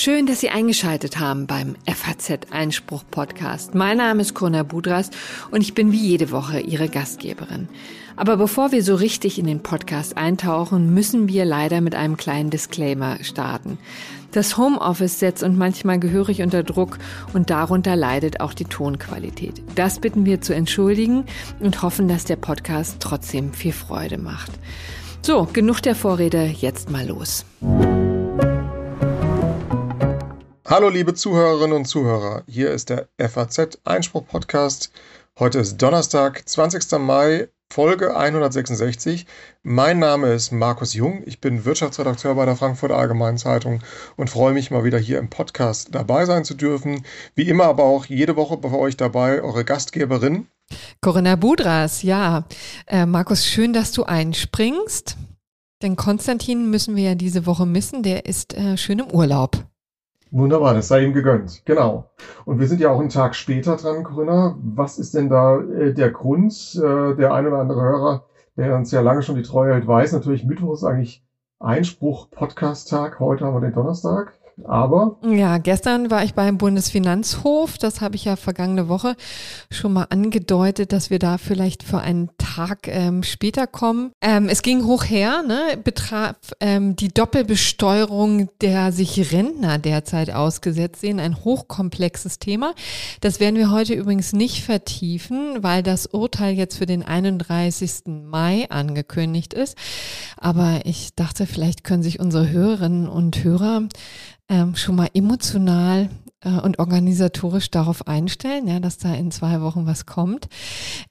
Schön, dass Sie eingeschaltet haben beim FAZ Einspruch Podcast. Mein Name ist Kona Budras und ich bin wie jede Woche Ihre Gastgeberin. Aber bevor wir so richtig in den Podcast eintauchen, müssen wir leider mit einem kleinen Disclaimer starten. Das Homeoffice setzt uns manchmal gehörig unter Druck und darunter leidet auch die Tonqualität. Das bitten wir zu entschuldigen und hoffen, dass der Podcast trotzdem viel Freude macht. So, genug der Vorrede, jetzt mal los. Hallo liebe Zuhörerinnen und Zuhörer, hier ist der FAZ Einspruch Podcast. Heute ist Donnerstag, 20. Mai, Folge 166. Mein Name ist Markus Jung, ich bin Wirtschaftsredakteur bei der Frankfurter Allgemeinen Zeitung und freue mich mal wieder hier im Podcast dabei sein zu dürfen. Wie immer aber auch jede Woche bei euch dabei eure Gastgeberin. Corinna Budras, ja. Äh, Markus, schön, dass du einspringst. Denn Konstantin müssen wir ja diese Woche missen, der ist äh, schön im Urlaub. Wunderbar, das sei ihm gegönnt. Genau. Und wir sind ja auch einen Tag später dran, Corinna. Was ist denn da äh, der Grund? Äh, der ein oder andere Hörer, der uns ja lange schon die Treue hält, weiß natürlich, Mittwoch ist eigentlich Einspruch-Podcast-Tag. Heute haben wir den Donnerstag. Aber. Ja, gestern war ich beim Bundesfinanzhof. Das habe ich ja vergangene Woche schon mal angedeutet, dass wir da vielleicht für einen Tag ähm, später kommen. Ähm, es ging hoch her, ne? betraf ähm, die Doppelbesteuerung der sich Rentner derzeit ausgesetzt sehen. Ein hochkomplexes Thema. Das werden wir heute übrigens nicht vertiefen, weil das Urteil jetzt für den 31. Mai angekündigt ist. Aber ich dachte, vielleicht können sich unsere Hörerinnen und Hörer ähm, schon mal emotional äh, und organisatorisch darauf einstellen, ja, dass da in zwei Wochen was kommt.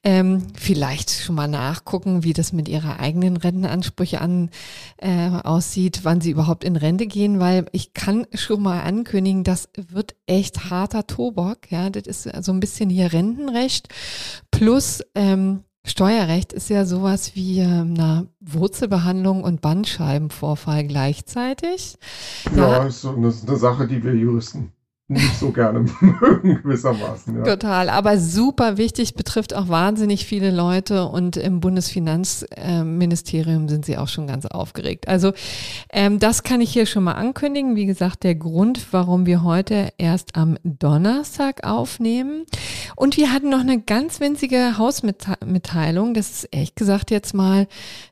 Ähm, vielleicht schon mal nachgucken, wie das mit ihrer eigenen Rentenansprüche an, äh, aussieht, wann sie überhaupt in Rente gehen, weil ich kann schon mal ankündigen, das wird echt harter Tobak. Ja, das ist so ein bisschen hier Rentenrecht plus ähm, Steuerrecht ist ja sowas wie eine Wurzelbehandlung und Bandscheibenvorfall gleichzeitig. Ja, ja. ist so eine, eine Sache, die wir Juristen nicht so gerne mögen, gewissermaßen. Ja. Total, aber super wichtig, betrifft auch wahnsinnig viele Leute und im Bundesfinanzministerium sind sie auch schon ganz aufgeregt. Also ähm, das kann ich hier schon mal ankündigen. Wie gesagt, der Grund, warum wir heute erst am Donnerstag aufnehmen. Und wir hatten noch eine ganz winzige Hausmitteilung. Das ist ehrlich gesagt jetzt mal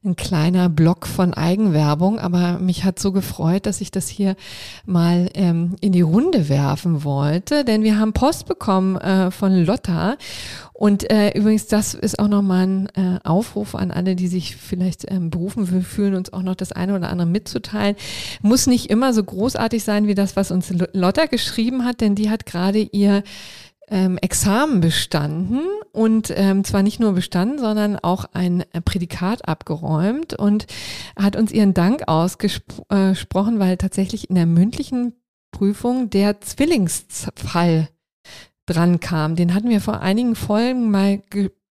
ein kleiner Block von Eigenwerbung, aber mich hat so gefreut, dass ich das hier mal ähm, in die Runde werfe werfen wollte, denn wir haben Post bekommen äh, von Lotta. Und äh, übrigens, das ist auch nochmal ein äh, Aufruf an alle, die sich vielleicht ähm, berufen fühlen, uns auch noch das eine oder andere mitzuteilen. Muss nicht immer so großartig sein wie das, was uns Lotta geschrieben hat, denn die hat gerade ihr ähm, Examen bestanden und ähm, zwar nicht nur bestanden, sondern auch ein Prädikat abgeräumt und hat uns ihren Dank ausgesprochen, weil tatsächlich in der mündlichen Prüfung der Zwillingsfall dran kam. Den hatten wir vor einigen Folgen mal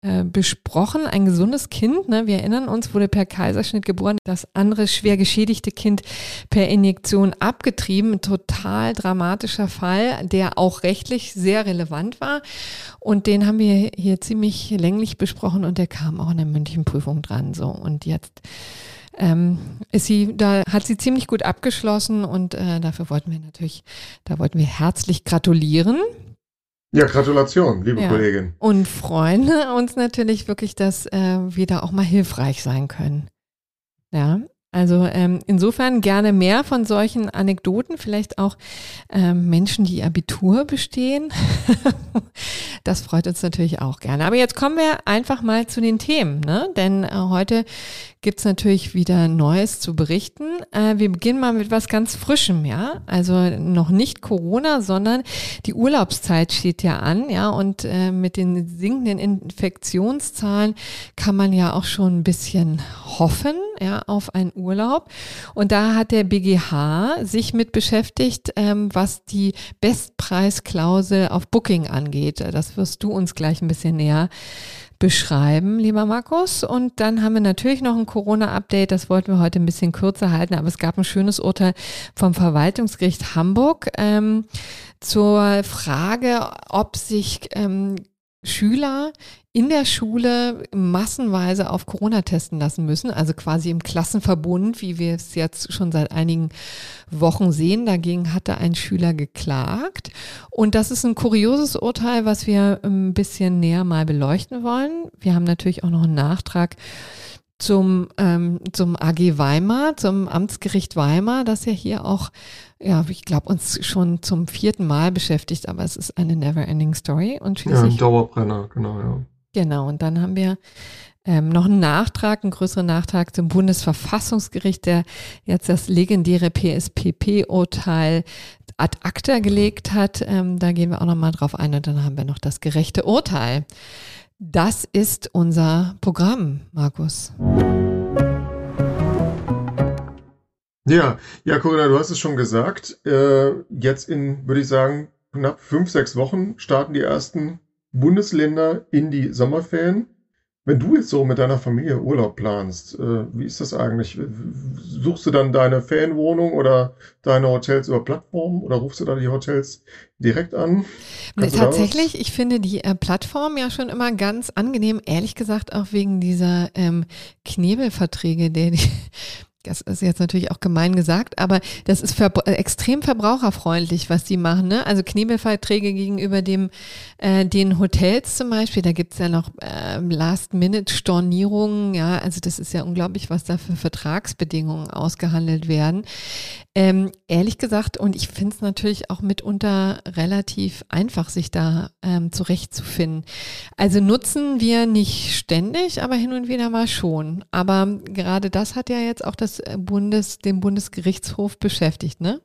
äh, besprochen. Ein gesundes Kind, ne, wir erinnern uns, wurde per Kaiserschnitt geboren. Das andere schwer geschädigte Kind per Injektion abgetrieben. Ein total dramatischer Fall, der auch rechtlich sehr relevant war. Und den haben wir hier ziemlich länglich besprochen und der kam auch in der mündlichen Prüfung dran. So und jetzt ähm, ist sie, da hat sie ziemlich gut abgeschlossen und äh, dafür wollten wir natürlich, da wollten wir herzlich gratulieren. Ja, Gratulation, liebe ja. Kollegin. Und freuen uns natürlich wirklich, dass äh, wir da auch mal hilfreich sein können. Ja, also ähm, insofern gerne mehr von solchen Anekdoten, vielleicht auch ähm, Menschen, die Abitur bestehen. das freut uns natürlich auch gerne. Aber jetzt kommen wir einfach mal zu den Themen, ne? denn äh, heute gibt's natürlich wieder Neues zu berichten. Äh, wir beginnen mal mit was ganz Frischem, ja. Also noch nicht Corona, sondern die Urlaubszeit steht ja an, ja. Und äh, mit den sinkenden Infektionszahlen kann man ja auch schon ein bisschen hoffen, ja, auf einen Urlaub. Und da hat der BGH sich mit beschäftigt, ähm, was die Bestpreisklausel auf Booking angeht. Das wirst du uns gleich ein bisschen näher beschreiben, lieber Markus. Und dann haben wir natürlich noch ein Corona-Update. Das wollten wir heute ein bisschen kürzer halten, aber es gab ein schönes Urteil vom Verwaltungsgericht Hamburg ähm, zur Frage, ob sich ähm, Schüler in der Schule massenweise auf Corona testen lassen müssen, also quasi im Klassenverbund, wie wir es jetzt schon seit einigen Wochen sehen. Dagegen hatte ein Schüler geklagt. Und das ist ein kurioses Urteil, was wir ein bisschen näher mal beleuchten wollen. Wir haben natürlich auch noch einen Nachtrag zum, ähm, zum AG Weimar, zum Amtsgericht Weimar, das ja hier auch, ja, ich glaube, uns schon zum vierten Mal beschäftigt, aber es ist eine never-ending Story. Und schließlich, ja, ein Dauerbrenner, genau, ja. Genau, und dann haben wir ähm, noch einen Nachtrag, einen größeren Nachtrag zum Bundesverfassungsgericht, der jetzt das legendäre PSPP-Urteil ad acta gelegt hat. Ähm, da gehen wir auch nochmal drauf ein und dann haben wir noch das gerechte Urteil. Das ist unser Programm, Markus. Ja, ja, Corinna, du hast es schon gesagt. Äh, jetzt in, würde ich sagen, knapp fünf, sechs Wochen starten die ersten Bundesländer in die Sommerferien. Wenn du jetzt so mit deiner Familie Urlaub planst, äh, wie ist das eigentlich? Suchst du dann deine Ferienwohnung oder deine Hotels über Plattformen oder rufst du da die Hotels direkt an? Kannst Tatsächlich, ich finde die äh, Plattform ja schon immer ganz angenehm, ehrlich gesagt auch wegen dieser ähm, Knebelverträge, die, die das ist jetzt natürlich auch gemein gesagt, aber das ist ver äh, extrem verbraucherfreundlich, was die machen. Ne? Also Knebelverträge gegenüber dem, äh, den Hotels zum Beispiel, da gibt's ja noch äh, Last-Minute-Stornierungen, ja, also das ist ja unglaublich, was da für Vertragsbedingungen ausgehandelt werden. Ähm, ehrlich gesagt, und ich finde es natürlich auch mitunter relativ einfach, sich da ähm, zurechtzufinden. Also nutzen wir nicht ständig, aber hin und wieder mal schon. Aber gerade das hat ja jetzt auch das Bundes, den Bundesgerichtshof beschäftigt, ne?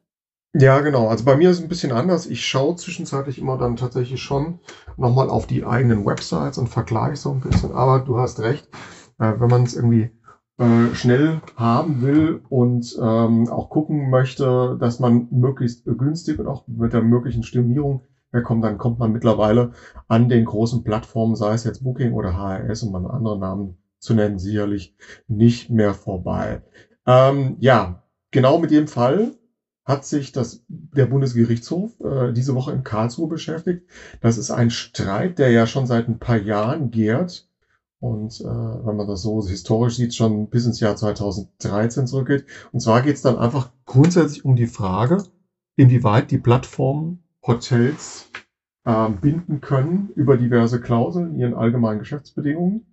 Ja, genau. Also bei mir ist es ein bisschen anders. Ich schaue zwischenzeitlich immer dann tatsächlich schon nochmal auf die eigenen Websites und vergleiche so ein bisschen. Aber du hast recht, äh, wenn man es irgendwie äh, schnell haben will und ähm, auch gucken möchte, dass man möglichst günstig und auch mit der möglichen Stornierung herkommt, dann kommt man mittlerweile an den großen Plattformen, sei es jetzt Booking oder HRS, um mal andere Namen zu nennen, sicherlich nicht mehr vorbei. Ähm, ja, genau mit dem Fall hat sich das, der Bundesgerichtshof äh, diese Woche in Karlsruhe beschäftigt. Das ist ein Streit, der ja schon seit ein paar Jahren gärt und äh, wenn man das so historisch sieht, schon bis ins Jahr 2013 zurückgeht. Und zwar geht es dann einfach grundsätzlich um die Frage, inwieweit die Plattformen Hotels äh, binden können über diverse Klauseln in ihren allgemeinen Geschäftsbedingungen.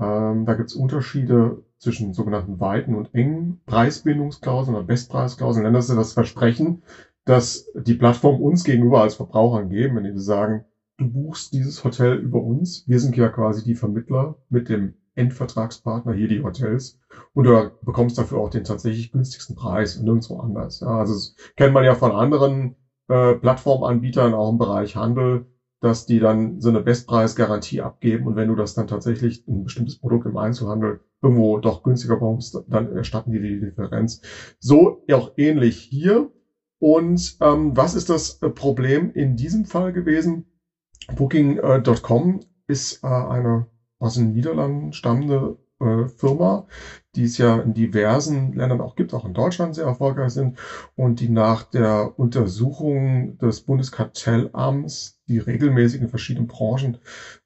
Ähm, da gibt es Unterschiede zwischen sogenannten weiten und engen Preisbindungsklauseln oder Bestpreisklauseln. Das ist das Versprechen, dass die Plattform uns gegenüber als Verbrauchern geben, wenn die sagen, du buchst dieses Hotel über uns. Wir sind ja quasi die Vermittler mit dem Endvertragspartner, hier die Hotels. Und du bekommst dafür auch den tatsächlich günstigsten Preis und nirgendwo anders. Ja, also das kennt man ja von anderen äh, Plattformanbietern, auch im Bereich Handel, dass die dann so eine Bestpreisgarantie abgeben. Und wenn du das dann tatsächlich ein bestimmtes Produkt im Einzelhandel irgendwo doch günstiger bekommst, dann erstatten die die Differenz. So auch ähnlich hier. Und ähm, was ist das Problem in diesem Fall gewesen? Booking.com ist äh, eine aus den Niederlanden stammende äh, Firma, die es ja in diversen Ländern auch gibt, auch in Deutschland sehr erfolgreich sind und die nach der Untersuchung des Bundeskartellamts, die regelmäßig in verschiedenen Branchen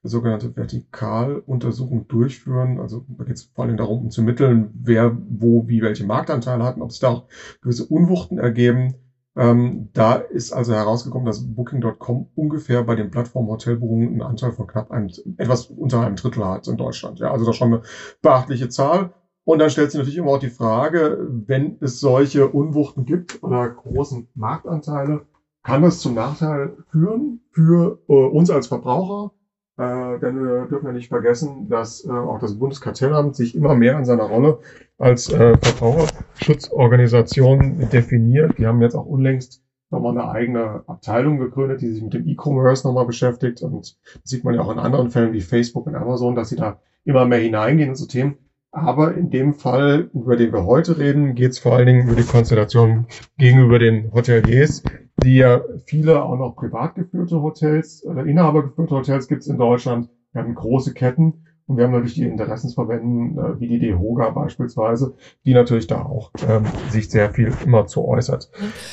sogenannte Vertikaluntersuchungen durchführen. Also da geht es vor allem darum, um zu ermitteln, wer wo wie welche Marktanteile hat und ob es da auch gewisse Unwuchten ergeben ähm, da ist also herausgekommen, dass Booking.com ungefähr bei den Plattform-Hotelbuchungen einen Anteil von knapp einem, etwas unter einem Drittel hat in Deutschland. Ja, also das ist schon eine beachtliche Zahl. Und dann stellt sich natürlich immer auch die Frage, wenn es solche Unwuchten gibt oder großen Marktanteile, kann das zum Nachteil führen für äh, uns als Verbraucher? Äh, denn wir dürfen ja nicht vergessen, dass äh, auch das Bundeskartellamt sich immer mehr an seiner Rolle als äh, Verbraucherschutzorganisation definiert. Die haben jetzt auch unlängst nochmal eine eigene Abteilung gegründet, die sich mit dem E-Commerce nochmal beschäftigt. Und das sieht man ja auch in anderen Fällen wie Facebook und Amazon, dass sie da immer mehr hineingehen in so Themen. Aber in dem Fall, über den wir heute reden, geht es vor allen Dingen über die Konstellation gegenüber den Hoteliers, die ja viele auch noch privat geführte Hotels oder inhabergeführte Hotels gibt es in Deutschland. Wir haben große Ketten und wir haben natürlich die Interessensverbänden, äh, wie die DEHOGA beispielsweise, die natürlich da auch ähm, sich sehr viel immer zu äußert.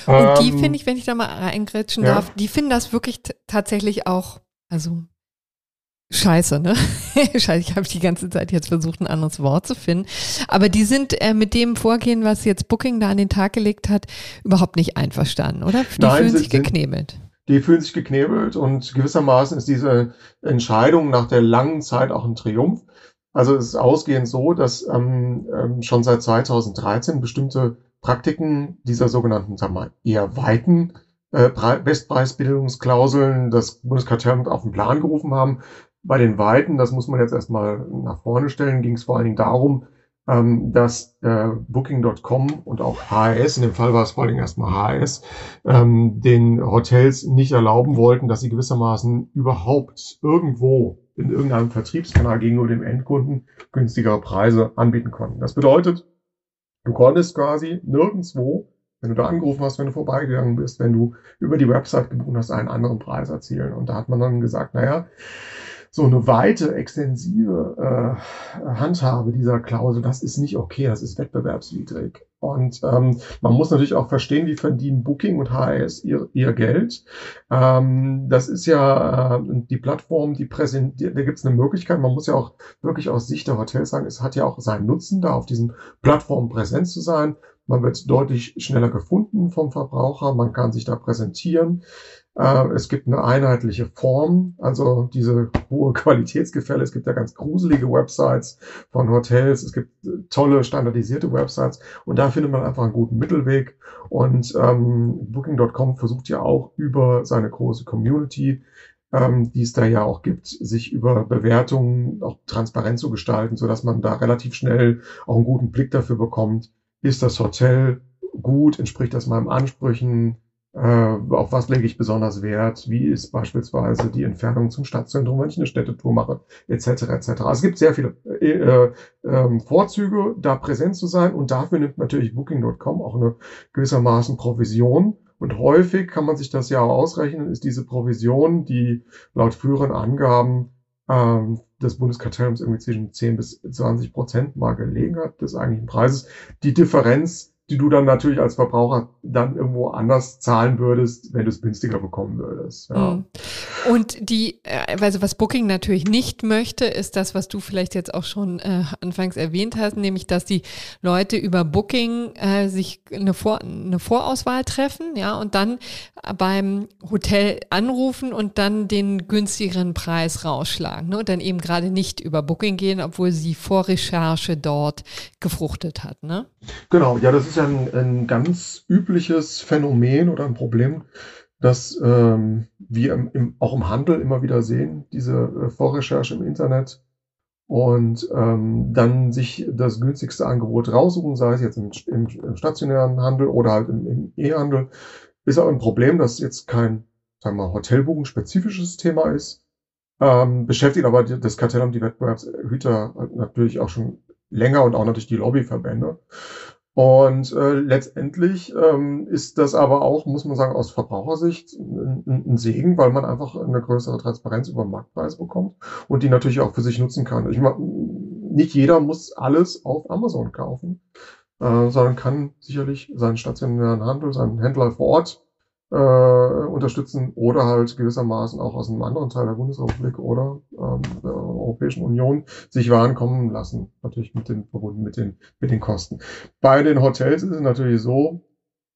Und ähm, die finde ich, wenn ich da mal eingrätschen ja. darf, die finden das wirklich tatsächlich auch, also Scheiße, ne? Scheiße, ich habe die ganze Zeit jetzt versucht, ein anderes Wort zu finden. Aber die sind äh, mit dem Vorgehen, was jetzt Booking da an den Tag gelegt hat, überhaupt nicht einverstanden, oder? Die Nein, fühlen sie- sich geknebelt. Die fühlen sich geknebelt und gewissermaßen ist diese Entscheidung nach der langen Zeit auch ein Triumph. Also es ist ausgehend so, dass ähm, ähm, schon seit 2013 bestimmte Praktiken dieser sogenannten, sagen wir mal, eher weiten äh, Pre- Bestpreisbildungsklauseln das Bundeskartellamt auf den Plan gerufen haben. Bei den weiten, das muss man jetzt erstmal nach vorne stellen, ging es vor allen Dingen darum, ähm, dass äh, Booking.com und auch HRS, in dem Fall war es vor Dingen erstmal HRS, ähm, den Hotels nicht erlauben wollten, dass sie gewissermaßen überhaupt irgendwo in irgendeinem Vertriebskanal gegenüber dem Endkunden günstigere Preise anbieten konnten. Das bedeutet, du konntest quasi nirgendwo, wenn du da angerufen hast, wenn du vorbeigegangen bist, wenn du über die Website gebucht hast, einen anderen Preis erzielen. Und da hat man dann gesagt, naja, so eine weite, extensive äh, Handhabe dieser Klausel, das ist nicht okay, das ist wettbewerbswidrig. Und ähm, man muss natürlich auch verstehen, wie verdienen Booking und HRS ihr, ihr Geld. Ähm, das ist ja äh, die Plattform, die präsentiert, da gibt es eine Möglichkeit, man muss ja auch wirklich aus Sicht der Hotels sagen, es hat ja auch seinen Nutzen, da auf diesen Plattformen präsent zu sein. Man wird deutlich schneller gefunden vom Verbraucher, man kann sich da präsentieren. Äh, Es gibt eine einheitliche Form, also diese hohe Qualitätsgefälle. Es gibt ja ganz gruselige Websites von Hotels. Es gibt äh, tolle standardisierte Websites und da findet man einfach einen guten Mittelweg. Und ähm, Booking.com versucht ja auch über seine große Community, ähm, die es da ja auch gibt, sich über Bewertungen auch transparent zu gestalten, so dass man da relativ schnell auch einen guten Blick dafür bekommt, ist das Hotel gut, entspricht das meinen Ansprüchen, äh, auf was lege ich besonders Wert? Wie ist beispielsweise die Entfernung zum Stadtzentrum, wenn ich eine Städtetour mache, etc. etc. Also es gibt sehr viele äh, äh, ähm, Vorzüge, da präsent zu sein und dafür nimmt natürlich Booking.com auch eine gewissermaßen Provision. Und häufig kann man sich das ja auch ausrechnen, ist diese Provision, die laut früheren Angaben ähm, des Bundeskartellamts irgendwie zwischen 10 bis 20 Prozent mal gelegen hat des eigentlichen Preises, die Differenz die du dann natürlich als Verbraucher dann irgendwo anders zahlen würdest, wenn du es günstiger bekommen würdest. Ja. Mhm. Und die, äh, also was Booking natürlich nicht möchte, ist das, was du vielleicht jetzt auch schon äh, anfangs erwähnt hast, nämlich, dass die Leute über Booking äh, sich eine, Vor eine Vorauswahl treffen, ja, und dann beim Hotel anrufen und dann den günstigeren Preis rausschlagen, ne, und dann eben gerade nicht über Booking gehen, obwohl sie Vorrecherche dort gefruchtet hat, ne? Genau, ja, das ist ja ein, ein ganz übliches Phänomen oder ein Problem, das ähm, wir im, im, auch im Handel immer wieder sehen, diese äh, Vorrecherche im Internet und ähm, dann sich das günstigste Angebot raussuchen, sei es jetzt im, im, im stationären Handel oder halt im, E-Handel, ist auch ein Problem, das jetzt kein, sagen wir mal, Hotelbuchen-spezifisches Thema ist, ähm, beschäftigt aber das Kartellamt die Wettbewerbshüter natürlich auch schon länger und auch natürlich die Lobbyverbände. Und äh, letztendlich ähm, ist das aber auch, muss man sagen, aus Verbrauchersicht ein, ein Segen, weil man einfach eine größere Transparenz über den Marktpreis bekommt und die natürlich auch für sich nutzen kann. Ich meine, nicht jeder muss alles auf Amazon kaufen, äh, sondern kann sicherlich seinen stationären Handel, seinen Händler vor Ort äh, unterstützen oder halt gewissermaßen auch aus einem anderen Teil der Bundesrepublik oder ähm, der Europäischen Union sich Waren kommen lassen. Natürlich mit den, verbunden mit den, mit den Kosten. Bei den Hotels ist es natürlich so,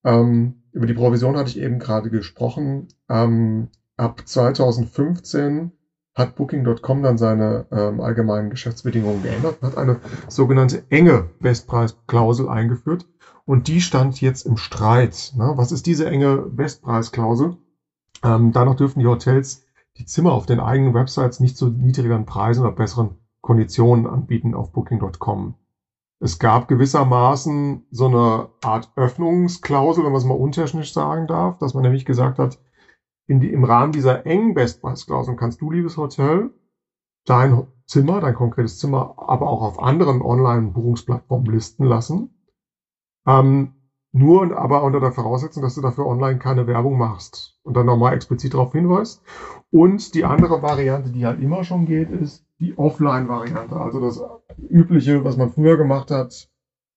ähm, über die Provision hatte ich eben gerade gesprochen. Ähm, ab 2015 hat Booking.com dann seine ähm, allgemeinen Geschäftsbedingungen geändert und hat eine sogenannte enge Bestpreisklausel eingeführt. Und die stand jetzt im Streit. Ne? Was ist diese enge Bestpreisklausel? Ähm, danach dürfen die Hotels die Zimmer auf den eigenen Websites nicht zu niedrigeren Preisen oder besseren Konditionen anbieten auf Booking.com. Es gab gewissermaßen so eine Art Öffnungsklausel, wenn man es mal untechnisch sagen darf, dass man nämlich gesagt hat, die, im Rahmen dieser engen Bestpreisklausel kannst du, liebes Hotel, dein Zimmer, dein konkretes Zimmer, aber auch auf anderen Online-Buchungsplattformen listen lassen. Ähm, nur und aber unter der Voraussetzung, dass du dafür online keine Werbung machst und dann nochmal explizit darauf hinweist. Und die andere Variante, die halt immer schon geht, ist die Offline-Variante. Also das übliche, was man früher gemacht hat,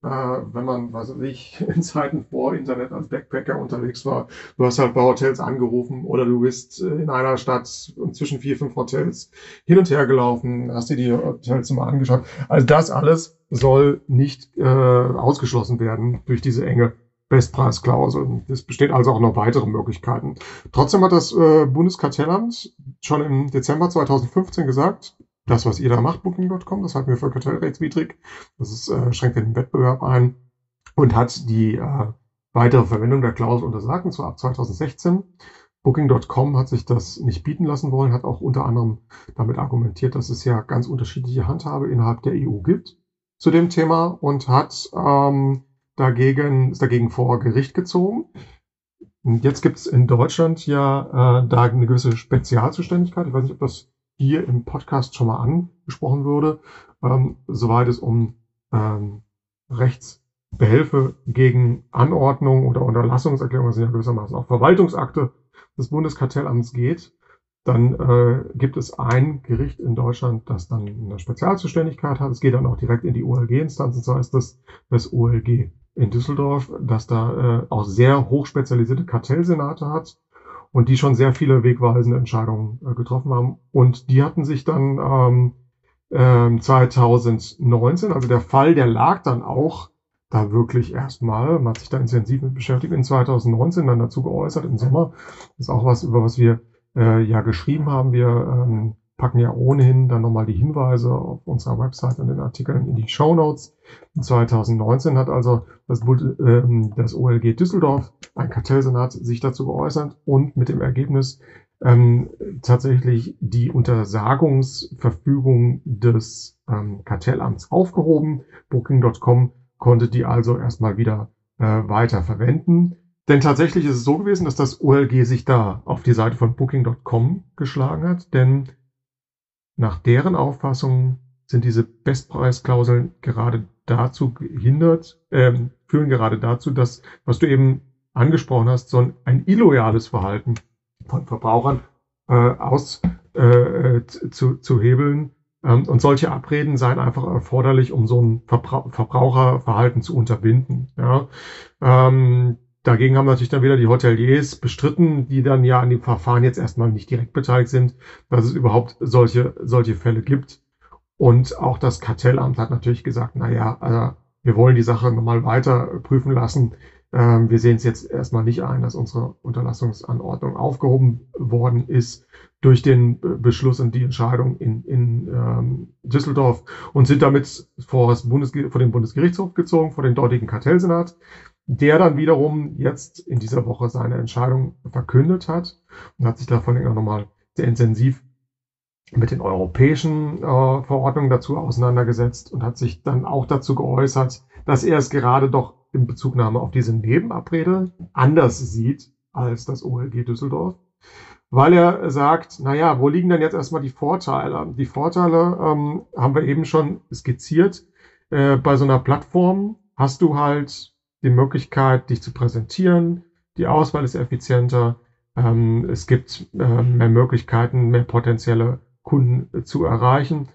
wenn man, was weiß ich, in Zeiten vor Internet als Backpacker unterwegs war. Du hast halt bei Hotels angerufen oder du bist in einer Stadt zwischen vier, fünf Hotels hin und her gelaufen, hast dir die Hotels mal angeschaut. Also das alles soll nicht äh, ausgeschlossen werden durch diese enge Bestpreisklausel. Es besteht also auch noch weitere Möglichkeiten. Trotzdem hat das äh, Bundeskartellamt schon im Dezember 2015 gesagt, das, was ihr da macht, Booking.com, das halten wir für kartellrechtswidrig. Das ist, äh, schränkt den Wettbewerb ein und hat die äh, weitere Verwendung der Klausel untersagt, zwar ab 2016. Booking.com hat sich das nicht bieten lassen wollen, hat auch unter anderem damit argumentiert, dass es ja ganz unterschiedliche Handhabe innerhalb der EU gibt zu dem Thema und hat ähm, dagegen, ist dagegen vor Gericht gezogen. Und jetzt gibt es in Deutschland ja äh, da eine gewisse Spezialzuständigkeit. Ich weiß nicht, ob das hier im Podcast schon mal angesprochen wurde, ähm, soweit es um ähm, Rechtsbehelfe gegen Anordnung oder Unterlassungserklärungen, das sind ja gewissermaßen auch Verwaltungsakte des Bundeskartellamts geht, dann äh, gibt es ein Gericht in Deutschland, das dann eine Spezialzuständigkeit hat. Es geht dann auch direkt in die OLG-Instanzen, so heißt das, das OLG in Düsseldorf, das da äh, auch sehr hochspezialisierte Kartellsenate hat und die schon sehr viele wegweisende Entscheidungen äh, getroffen haben. Und die hatten sich dann ähm, äh, 2019, also der Fall, der lag dann auch da wirklich erstmal, man hat sich da intensiv mit beschäftigt, in 2019 dann dazu geäußert im Sommer. Das ist auch was, über was wir äh, ja geschrieben haben. Wir ähm, packen ja ohnehin dann nochmal die Hinweise auf unserer Website und den Artikeln in die Show Notes. 2019 hat also das, äh, das OLG Düsseldorf, ein Kartellsenat, sich dazu geäußert und mit dem Ergebnis ähm, tatsächlich die Untersagungsverfügung des ähm, Kartellamts aufgehoben. Booking.com konnte die also erstmal wieder äh, weiter verwenden. Denn tatsächlich ist es so gewesen, dass das OLG sich da auf die Seite von Booking.com geschlagen hat, denn nach deren Auffassung sind diese Bestpreisklauseln gerade dazu gehindert, ähm, führen gerade dazu, dass, was du eben angesprochen hast, so ein, illoyales Verhalten von Verbrauchern äh, aus äh, zu, zu hebeln. Ähm, und solche Abreden seien einfach erforderlich, um so ein Verbra Verbraucherverhalten zu unterbinden. Ja. Ähm, Dagegen haben natürlich dann wieder die Hoteliers bestritten, die dann ja an dem Verfahren jetzt erstmal nicht direkt beteiligt sind, dass es überhaupt solche, solche Fälle gibt. Und auch das Kartellamt hat natürlich gesagt, na ja, also wir wollen die Sache nochmal weiter prüfen lassen. Ähm, wir sehen es jetzt erstmal nicht ein, dass unsere Unterlassungsanordnung aufgehoben worden ist durch den Beschluss und die Entscheidung in, in ähm, Düsseldorf und sind damit vor, das Bundes, vor den Bundesgerichtshof gezogen, vor den dortigen Kartellsenat der dann wiederum jetzt in dieser Woche seine Entscheidung verkündet hat und hat sich da vor allem auch nochmal sehr intensiv mit den europäischen äh, Verordnungen dazu auseinandergesetzt und hat sich dann auch dazu geäußert, dass er es gerade doch in Bezugnahme auf diese Nebenabrede anders sieht als das OLG Düsseldorf, weil er sagt, naja, wo liegen denn jetzt erstmal die Vorteile? Die Vorteile ähm, haben wir eben schon skizziert. Äh, bei so einer Plattform hast du halt die Möglichkeit, dich zu präsentieren. Die Auswahl ist effizienter. Ähm, es gibt äh, mehr Möglichkeiten, mehr potenzielle Kunden äh, zu erreichen.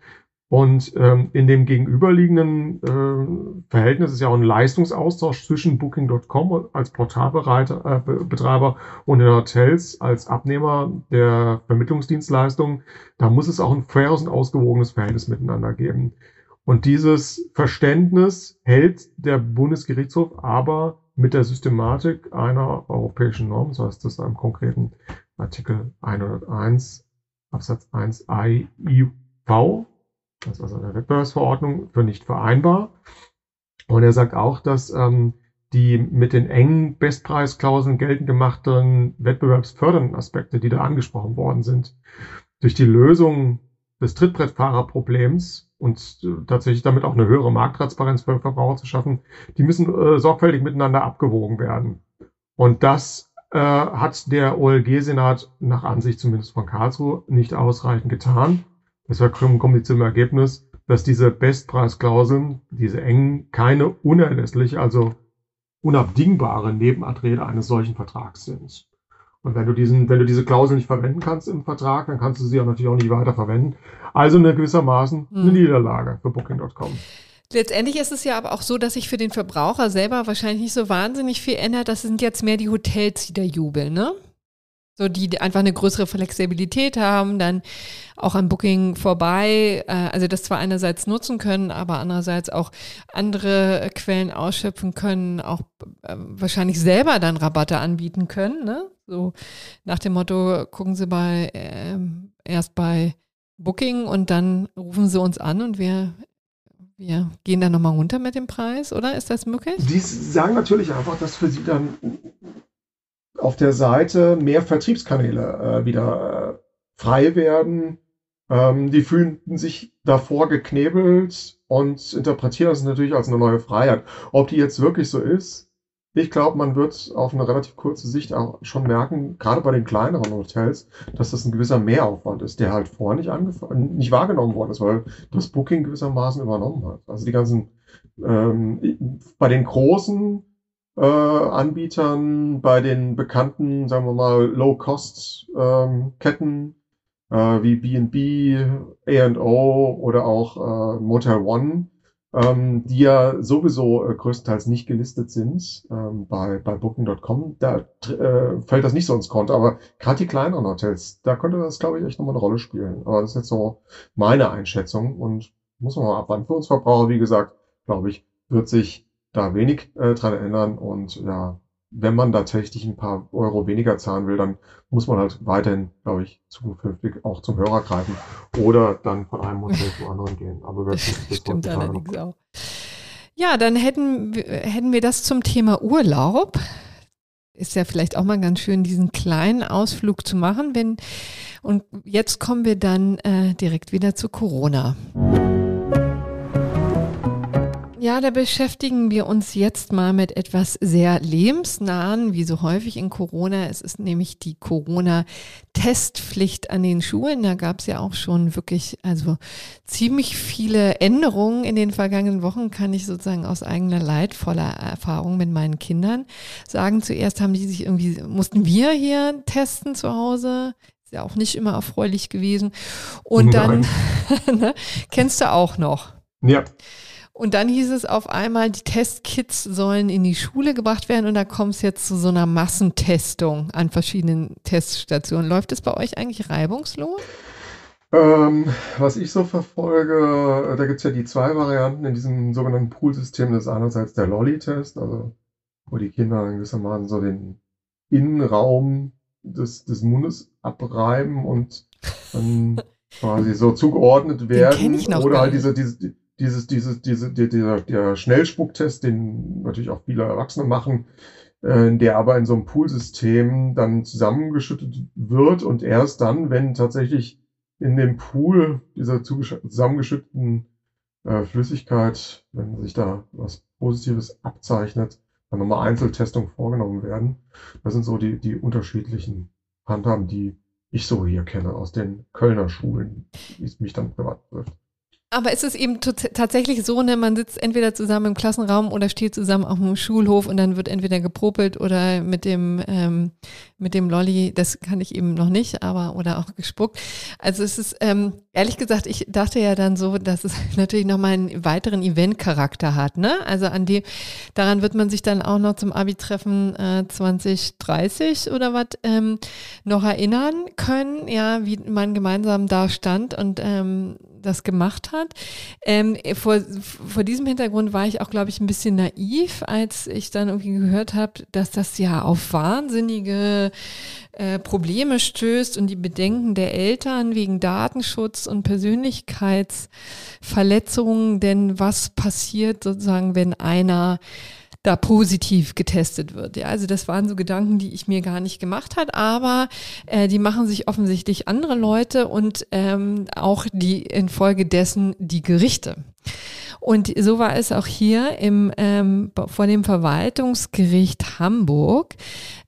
Und ähm, in dem gegenüberliegenden äh, Verhältnis ist ja auch ein Leistungsaustausch zwischen Booking.com als Portalbetreiber äh, und den Hotels als Abnehmer der Vermittlungsdienstleistungen. Da muss es auch ein faires und ausgewogenes Verhältnis miteinander geben. Und dieses Verständnis hält der Bundesgerichtshof aber mit der Systematik einer europäischen Norm, so heißt das im konkreten Artikel 101 Absatz 1 IUV, das ist also eine Wettbewerbsverordnung, für nicht vereinbar. Und er sagt auch, dass ähm, die mit den engen Bestpreisklauseln geltend gemachten wettbewerbsfördernden Aspekte, die da angesprochen worden sind, durch die Lösung des Trittbrettfahrerproblems und äh, tatsächlich damit auch eine höhere Markttransparenz für Verbraucher zu schaffen, die müssen äh, sorgfältig miteinander abgewogen werden. Und das äh, hat der OLG-Senat nach Ansicht zumindest von Karlsruhe nicht ausreichend getan. Deshalb kommen die zum Ergebnis, dass diese Bestpreisklauseln, diese engen, keine unerlässliche, also unabdingbare Nebenatrede eines solchen Vertrags sind. Und wenn du diesen, wenn du diese Klausel nicht verwenden kannst im Vertrag, dann kannst du sie auch natürlich auch nicht weiter verwenden. Also eine gewissermaßen eine hm. Niederlage für Booking.com. Letztendlich ist es ja aber auch so, dass sich für den Verbraucher selber wahrscheinlich nicht so wahnsinnig viel ändert. Das sind jetzt mehr die Hotels, die da jubeln, ne? So, die einfach eine größere Flexibilität haben, dann auch an Booking vorbei, äh, also das zwar einerseits nutzen können, aber andererseits auch andere Quellen ausschöpfen können, auch äh, wahrscheinlich selber dann Rabatte anbieten können, ne? So nach dem Motto, gucken Sie bei äh, erst bei Booking und dann rufen Sie uns an und wir wir gehen dann nochmal runter mit dem Preis, oder? Ist das möglich? Die sagen natürlich einfach, dass für sie dann auf der Seite mehr Vertriebskanäle äh, wieder äh, frei werden. Ähm, die fühlten sich davor geknebelt und interpretieren das natürlich als eine neue Freiheit. Ob die jetzt wirklich so ist, ich glaube, man wird auf eine relativ kurze Sicht auch schon merken, gerade bei den kleineren Hotels, dass das ein gewisser Mehraufwand ist, der halt vorher nicht, nicht wahrgenommen worden ist, weil das Booking gewissermaßen übernommen hat. Also die ganzen, ähm, bei den großen äh, Anbietern, bei den bekannten, sagen wir mal, Low-Cost-Ketten ähm, äh, wie B&B, A&O oder auch äh, Motel One, ähm, die ja sowieso äh, größtenteils nicht gelistet sind ähm, bei, bei Booking.com, da äh, fällt das nicht so ins Konto. Aber gerade die kleineren Hotels, da könnte das, glaube ich, echt nochmal eine Rolle spielen. Aber das ist jetzt so meine Einschätzung und muss man mal abwarten. Für uns Verbraucher, wie gesagt, glaube ich, wird sich da wenig äh, dran ändern. Und ja, wenn man tatsächlich ein paar Euro weniger zahlen will, dann muss man halt weiterhin, glaube ich, zukünftig auch zum Hörer greifen oder dann von einem Modell zum anderen gehen. Aber das stimmt allerdings auch. Ja, dann hätten, hätten wir das zum Thema Urlaub. Ist ja vielleicht auch mal ganz schön, diesen kleinen Ausflug zu machen. Wenn, und jetzt kommen wir dann äh, direkt wieder zu Corona. Ja, da beschäftigen wir uns jetzt mal mit etwas sehr lebensnahen, wie so häufig in Corona. Es ist nämlich die Corona-Testpflicht an den Schulen. Da gab es ja auch schon wirklich, also ziemlich viele Änderungen in den vergangenen Wochen, kann ich sozusagen aus eigener leidvoller Erfahrung mit meinen Kindern sagen. Zuerst haben die sich irgendwie, mussten wir hier testen zu Hause Ist ja auch nicht immer erfreulich gewesen. Und Nein. dann, ne, kennst du auch noch. Ja. Und dann hieß es auf einmal, die Testkits sollen in die Schule gebracht werden und da kommt es jetzt zu so einer Massentestung an verschiedenen Teststationen. Läuft es bei euch eigentlich reibungslos? Ähm, was ich so verfolge, da gibt es ja die zwei Varianten in diesem sogenannten Poolsystem. Das ist einerseits der Lolly-Test, also wo die Kinder gewissermaßen so den Innenraum des, des Mundes abreiben und dann quasi so zugeordnet werden. Oder halt diese, diese, dieses, dieses, diese, die, dieser, der Schnellspucktest, den natürlich auch viele Erwachsene machen, äh, der aber in so einem Poolsystem dann zusammengeschüttet wird und erst dann, wenn tatsächlich in dem Pool dieser zusammengeschütteten äh, Flüssigkeit, wenn sich da was Positives abzeichnet, dann nochmal Einzeltestungen vorgenommen werden. Das sind so die, die unterschiedlichen Handhaben, die ich so hier kenne aus den Kölner Schulen, wie es mich dann privat trifft. Aber ist es eben tatsächlich so, ne, man sitzt entweder zusammen im Klassenraum oder steht zusammen auf dem Schulhof und dann wird entweder gepropelt oder mit dem, ähm, mit dem Lolli, das kann ich eben noch nicht, aber oder auch gespuckt. Also es ist, ähm, ehrlich gesagt, ich dachte ja dann so, dass es natürlich nochmal einen weiteren Event-Charakter hat, ne? Also an die, daran wird man sich dann auch noch zum Abi-Treffen äh, 2030 oder was ähm, noch erinnern können, ja, wie man gemeinsam da stand und ähm, das gemacht hat. Ähm, vor, vor diesem Hintergrund war ich auch, glaube ich, ein bisschen naiv, als ich dann irgendwie gehört habe, dass das ja auf wahnsinnige äh, Probleme stößt und die Bedenken der Eltern wegen Datenschutz und Persönlichkeitsverletzungen. Denn was passiert sozusagen, wenn einer da positiv getestet wird. Ja, also das waren so Gedanken, die ich mir gar nicht gemacht hat, aber äh, die machen sich offensichtlich andere Leute und ähm, auch die infolgedessen die Gerichte. Und so war es auch hier im, ähm, vor dem Verwaltungsgericht Hamburg,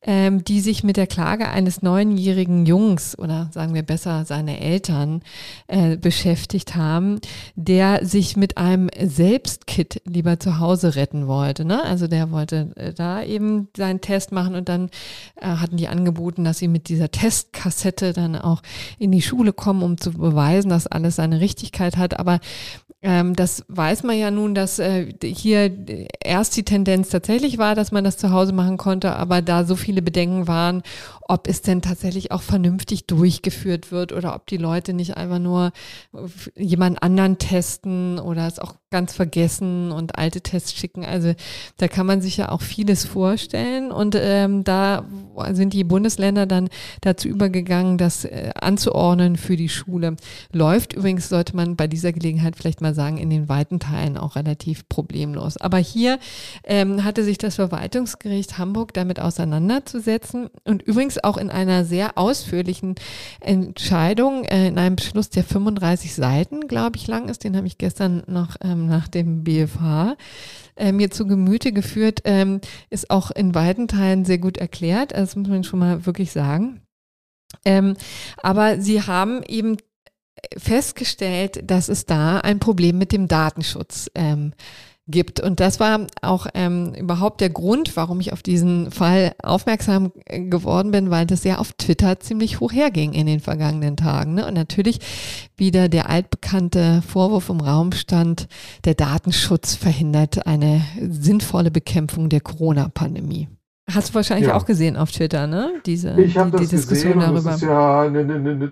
ähm, die sich mit der Klage eines neunjährigen Jungs oder sagen wir besser seine Eltern äh, beschäftigt haben, der sich mit einem Selbstkit lieber zu Hause retten wollte. Ne? Also der wollte äh, da eben seinen Test machen und dann äh, hatten die angeboten, dass sie mit dieser Testkassette dann auch in die Schule kommen, um zu beweisen, dass alles seine Richtigkeit hat. Aber Ähm, das weiß man ja nun, dass äh, hier erst die Tendenz tatsächlich war, dass man das zu Hause machen konnte, aber da so viele Bedenken waren, ob es denn tatsächlich auch vernünftig durchgeführt wird oder ob die Leute nicht einfach nur jemand anderen testen oder es auch ganz vergessen und alte Tests schicken. Also da kann man sich ja auch vieles vorstellen und ähm, da sind die Bundesländer dann dazu übergegangen, das äh, anzuordnen für die Schule. Läuft übrigens, sollte man bei dieser Gelegenheit vielleicht mal sagen, in den weiten Teilen auch relativ problemlos. Aber hier ähm, hatte sich das Verwaltungsgericht Hamburg damit auseinanderzusetzen und übrigens auch in einer sehr ausführlichen Entscheidung, äh, in einem Beschluss, der 35 Seiten, glaube ich, lang ist, den habe ich gestern noch ähm, nach dem BFH äh, mir zu Gemüte geführt, ähm, ist auch in weiten Teilen sehr gut erklärt. Also das muss man schon mal wirklich sagen. Ähm, aber sie haben eben festgestellt, dass es da ein Problem mit dem Datenschutz ähm, gibt. Und das war auch ähm, überhaupt der Grund, warum ich auf diesen Fall aufmerksam äh, geworden bin, weil das ja auf Twitter ziemlich hoch herging in den vergangenen Tagen. Ne? Und natürlich wieder der altbekannte Vorwurf im Raum stand, der Datenschutz verhindert eine sinnvolle Bekämpfung der Corona-Pandemie. Hast du wahrscheinlich ja. auch gesehen auf Twitter, ne? Diese ich die, die Diskussion gesehen darüber. Ja ne, ne, ne,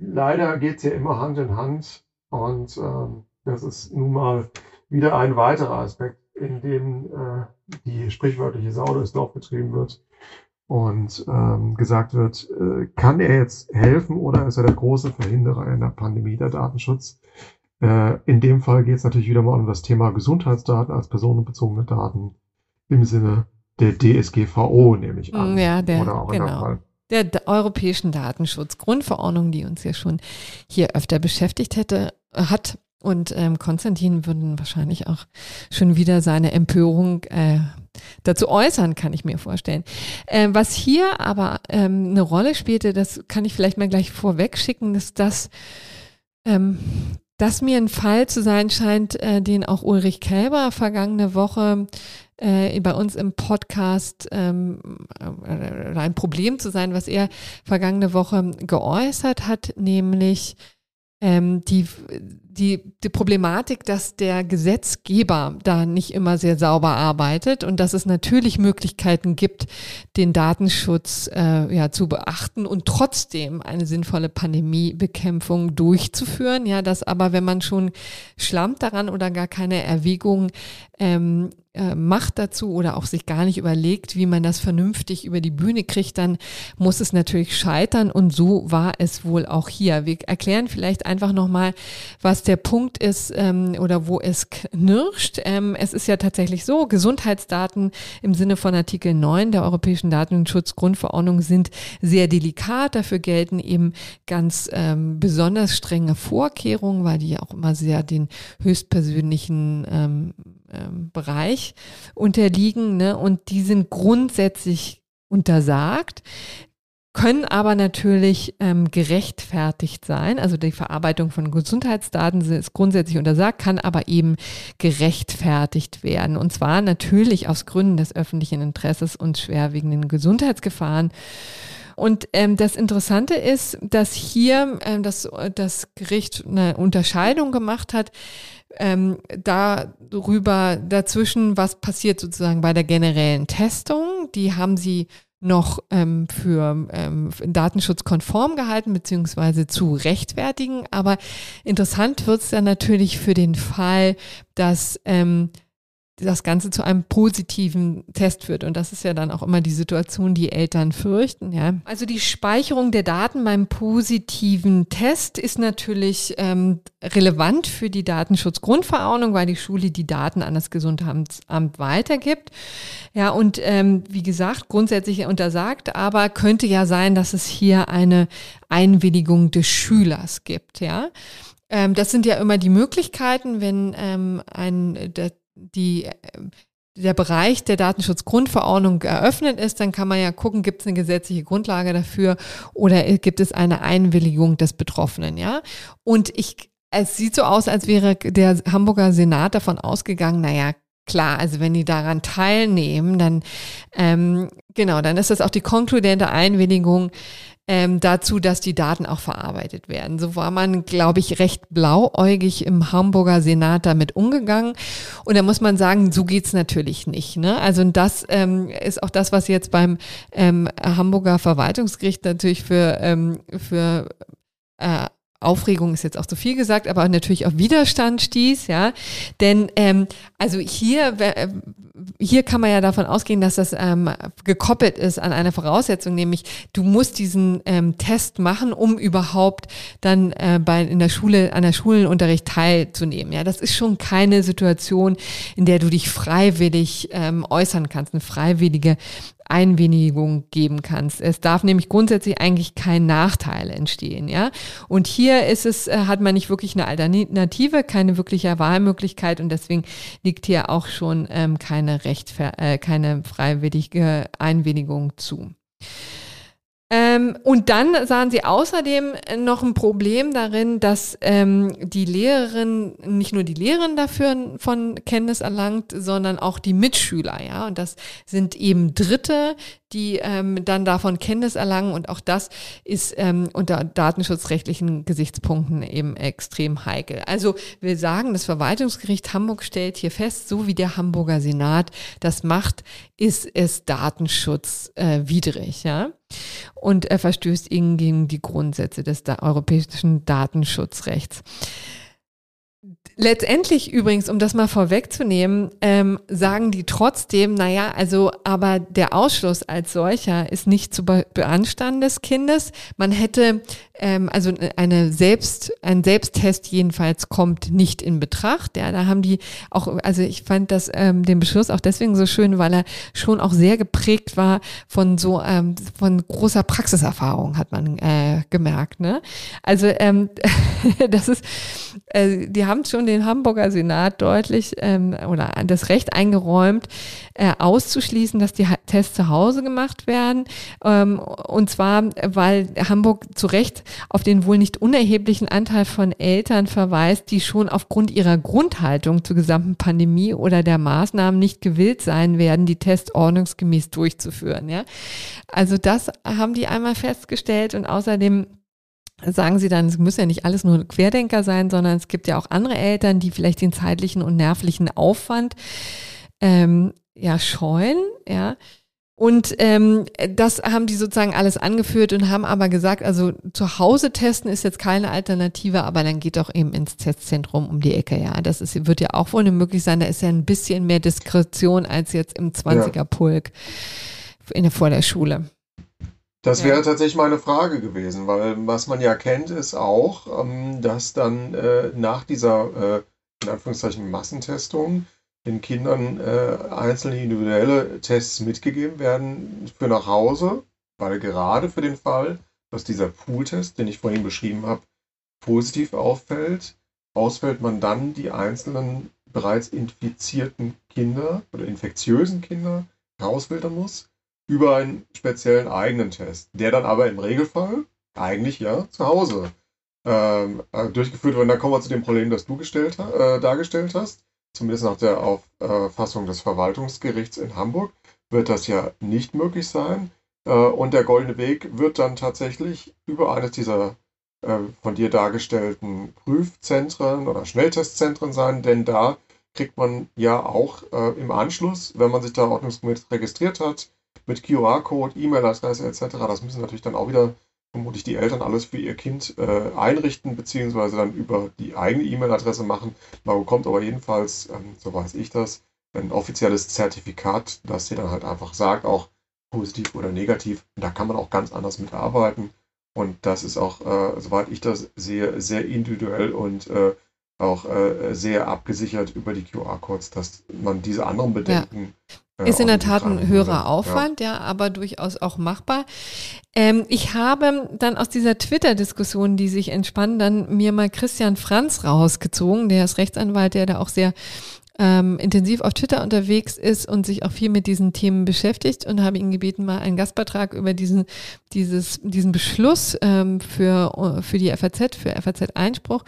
leider geht es ja immer Hand in Hand. Und ähm, das ist nun mal wieder ein weiterer Aspekt, in dem äh, die sprichwörtliche Sau durchs Dorf getrieben wird und ähm, gesagt wird, äh, kann er jetzt helfen oder ist er der große Verhinderer in der Pandemie, der Datenschutz? Äh, in dem Fall geht es natürlich wieder mal um das Thema Gesundheitsdaten als personenbezogene Daten im Sinne der DSGVO, nehme ich an. Ja, der, oder auch genau. Der Europäischen Datenschutzgrundverordnung, die uns ja schon hier öfter beschäftigt hätte, hat. Und ähm, Konstantin würden wahrscheinlich auch schon wieder seine Empörung äh, dazu äußern, kann ich mir vorstellen. Ähm, was hier aber ähm, eine Rolle spielte, das kann ich vielleicht mal gleich vorweg schicken, ist, dass ähm, das mir ein Fall zu sein scheint, äh, den auch Ulrich Kälber vergangene Woche äh, bei uns im Podcast ähm, äh, ein Problem zu sein, was er vergangene Woche geäußert hat, nämlich ähm, die, die, die Problematik, dass der Gesetzgeber da nicht immer sehr sauber arbeitet und dass es natürlich Möglichkeiten gibt, den Datenschutz äh, ja, zu beachten und trotzdem eine sinnvolle Pandemiebekämpfung durchzuführen. Ja, dass aber, wenn man schon schlammt daran oder gar keine Erwägung ähm, äh, macht dazu oder auch sich gar nicht überlegt, wie man das vernünftig über die Bühne kriegt, dann muss es natürlich scheitern und so war es wohl auch hier. Wir erklären vielleicht einfach nochmal, was der Punkt ist ähm, oder wo es knirscht. Ähm, es ist ja tatsächlich so, Gesundheitsdaten im Sinne von Artikel 9 der Europäischen Datenschutzgrundverordnung sind sehr delikat. Dafür gelten eben ganz ähm, besonders strenge Vorkehrungen, weil die ja auch immer sehr den höchstpersönlichen ähm, ähm, Bereich unterliegen ne? und die sind grundsätzlich untersagt können aber natürlich ähm, gerechtfertigt sein. Also die Verarbeitung von Gesundheitsdaten ist grundsätzlich untersagt, kann aber eben gerechtfertigt werden. Und zwar natürlich aus Gründen des öffentlichen Interesses und schwerwiegenden Gesundheitsgefahren. Und ähm, das Interessante ist, dass hier ähm, das, das Gericht eine Unterscheidung gemacht hat ähm, darüber dazwischen, was passiert sozusagen bei der generellen Testung. Die haben sie noch ähm, für ähm, datenschutzkonform gehalten beziehungsweise zu rechtfertigen. Aber interessant wird es dann natürlich für den Fall, dass ähm, das Ganze zu einem positiven Test führt. Und das ist ja dann auch immer die Situation, die Eltern fürchten. Ja. Also die Speicherung der Daten beim positiven Test ist natürlich ähm, relevant für die Datenschutzgrundverordnung, weil die Schule die Daten an das Gesundheitsamt weitergibt. Ja, und ähm, wie gesagt, grundsätzlich untersagt, aber könnte ja sein, dass es hier eine Einwilligung des Schülers gibt. Ja. Ähm, das sind ja immer die Möglichkeiten, wenn ähm, ein der die, äh, der Bereich der Datenschutzgrundverordnung eröffnet ist, dann kann man ja gucken, gibt es eine gesetzliche Grundlage dafür oder gibt es eine Einwilligung des Betroffenen, ja? Und ich, es sieht so aus, als wäre der Hamburger Senat davon ausgegangen, naja, klar, also wenn die daran teilnehmen, dann ähm, genau, dann ist das auch die konkludente Einwilligung ähm, dazu, dass die Daten auch verarbeitet werden. So war man, glaube ich, recht blauäugig im Hamburger Senat damit umgegangen. Und da muss man sagen, so geht's natürlich nicht. Ne? Also das ähm, ist auch das, was jetzt beim ähm, Hamburger Verwaltungsgericht natürlich für, ähm, für äh, Aufregung ist jetzt auch zu viel gesagt, aber natürlich auch Widerstand stieß, ja. Denn ähm, also hier, äh, hier kann man ja davon ausgehen, dass das ähm, gekoppelt ist an eine Voraussetzung, nämlich du musst diesen ähm, Test machen, um überhaupt dann äh, bei in der Schule, an der Schulenunterricht teilzunehmen. Ja, das ist schon keine Situation, in der du dich freiwillig ähm, äußern kannst, eine freiwillige Einwilligung geben kannst. Es darf nämlich grundsätzlich eigentlich kein Nachteil entstehen, ja. Und hier ist es, äh, hat man nicht wirklich eine Alternative, keine wirkliche Wahlmöglichkeit und deswegen liegt hier auch schon ähm, keine Recht, äh, keine freiwillige Einwilligung zu. Ähm, und dann sahen sie außerdem noch ein Problem darin, dass ähm, die Lehrerin, nicht nur die Lehrerin dafür von Kenntnis erlangt, sondern auch die Mitschüler, ja. Und das sind eben Dritte, die ähm, dann davon Kenntnis erlangen. Und auch das ist ähm, unter datenschutzrechtlichen Gesichtspunkten eben extrem heikel. Also wir sagen, das Verwaltungsgericht Hamburg stellt hier fest, so wie der Hamburger Senat das macht, ist es datenschutzwidrig. Äh, ja? Und er verstößt gegen die Grundsätze des da europäischen Datenschutzrechts. Letztendlich übrigens, um das mal vorwegzunehmen, ähm, sagen die trotzdem, naja, also, aber der Ausschluss als solcher ist nicht zu beanstanden des Kindes. Man hätte, ähm, also eine Selbst, ein Selbsttest jedenfalls kommt nicht in Betracht. Ja, da haben die auch, also ich fand das, ähm, den Beschluss auch deswegen so schön, weil er schon auch sehr geprägt war von so, ähm, von großer Praxiserfahrung, hat man äh, gemerkt, ne? Also, ähm, das ist, äh, die haben schon den Hamburger Senat deutlich ähm, oder das Recht eingeräumt, äh, auszuschließen, dass die Tests zu Hause gemacht werden. Ähm, und zwar, weil Hamburg zu Recht auf den wohl nicht unerheblichen Anteil von Eltern verweist, die schon aufgrund ihrer Grundhaltung zur gesamten Pandemie oder der Maßnahmen nicht gewillt sein werden, die Tests ordnungsgemäß durchzuführen. Ja? Also das haben die einmal festgestellt und außerdem sagen sie dann, es muss ja nicht alles nur Querdenker sein, sondern es gibt ja auch andere Eltern, die vielleicht den zeitlichen und nervlichen Aufwand ähm, ja scheuen, ja. Und ähm, das haben die sozusagen alles angeführt und haben aber gesagt, also zu Hause testen ist jetzt keine Alternative, aber dann geht doch eben ins Testzentrum um die Ecke, ja. Das ist, wird ja auch wohl möglich sein. Da ist ja ein bisschen mehr Diskretion als jetzt im 20er-Pulk in der, vor der Schule. Das wäre ja. tatsächlich meine Frage gewesen, weil was man ja kennt, ist auch, ähm, dass dann äh, nach dieser, äh, in Anführungszeichen, Massentestung den Kindern äh, einzelne individuelle Tests mitgegeben werden für nach Hause, weil gerade für den Fall, dass dieser Pooltest, den ich vorhin beschrieben habe, positiv auffällt, ausfällt man dann die einzelnen bereits infizierten Kinder oder infektiösen Kinder rausfiltern muss über einen speziellen eigenen Test, der dann aber im Regelfall eigentlich ja zu Hause ähm, äh, durchgeführt wird. Und dann kommen wir zu dem Problem, das du gestellt, äh, dargestellt hast. Zumindest nach der Auffassung des Verwaltungsgerichts in Hamburg wird das ja nicht möglich sein. Äh, und der goldene Weg wird dann tatsächlich über eines dieser äh, von dir dargestellten Prüfzentren oder Schnelltestzentren sein, denn da kriegt man ja auch äh, im Anschluss, wenn man sich da ordnungsgemäß registriert hat, mit QR-Code, E-Mail-Adresse etc. Das müssen natürlich dann auch wieder vermutlich die Eltern alles für ihr Kind äh, einrichten, beziehungsweise dann über die eigene E-Mail-Adresse machen. Man bekommt aber jedenfalls, ähm, so weiß ich das, ein offizielles Zertifikat, das dir dann halt einfach sagt, auch positiv oder negativ. Da kann man auch ganz anders mitarbeiten. Und das ist auch, äh, soweit ich das sehe, sehr individuell und äh, auch äh, sehr abgesichert über die QR-Codes, dass man diese anderen Bedenken ja. Ist in der Tat ein höherer Aufwand, ja. ja. aber durchaus auch machbar. Ähm, ich habe dann aus dieser Twitter-Diskussion, die sich entspann, dann mir mal Christian Franz rausgezogen, der ist Rechtsanwalt, der da auch sehr ähm, intensiv auf Twitter unterwegs ist und sich auch viel mit diesen Themen beschäftigt und habe ihn gebeten, mal einen Gastbeitrag über diesen, dieses, diesen Beschluss ähm, für, für die FAZ, für FAZ-Einspruch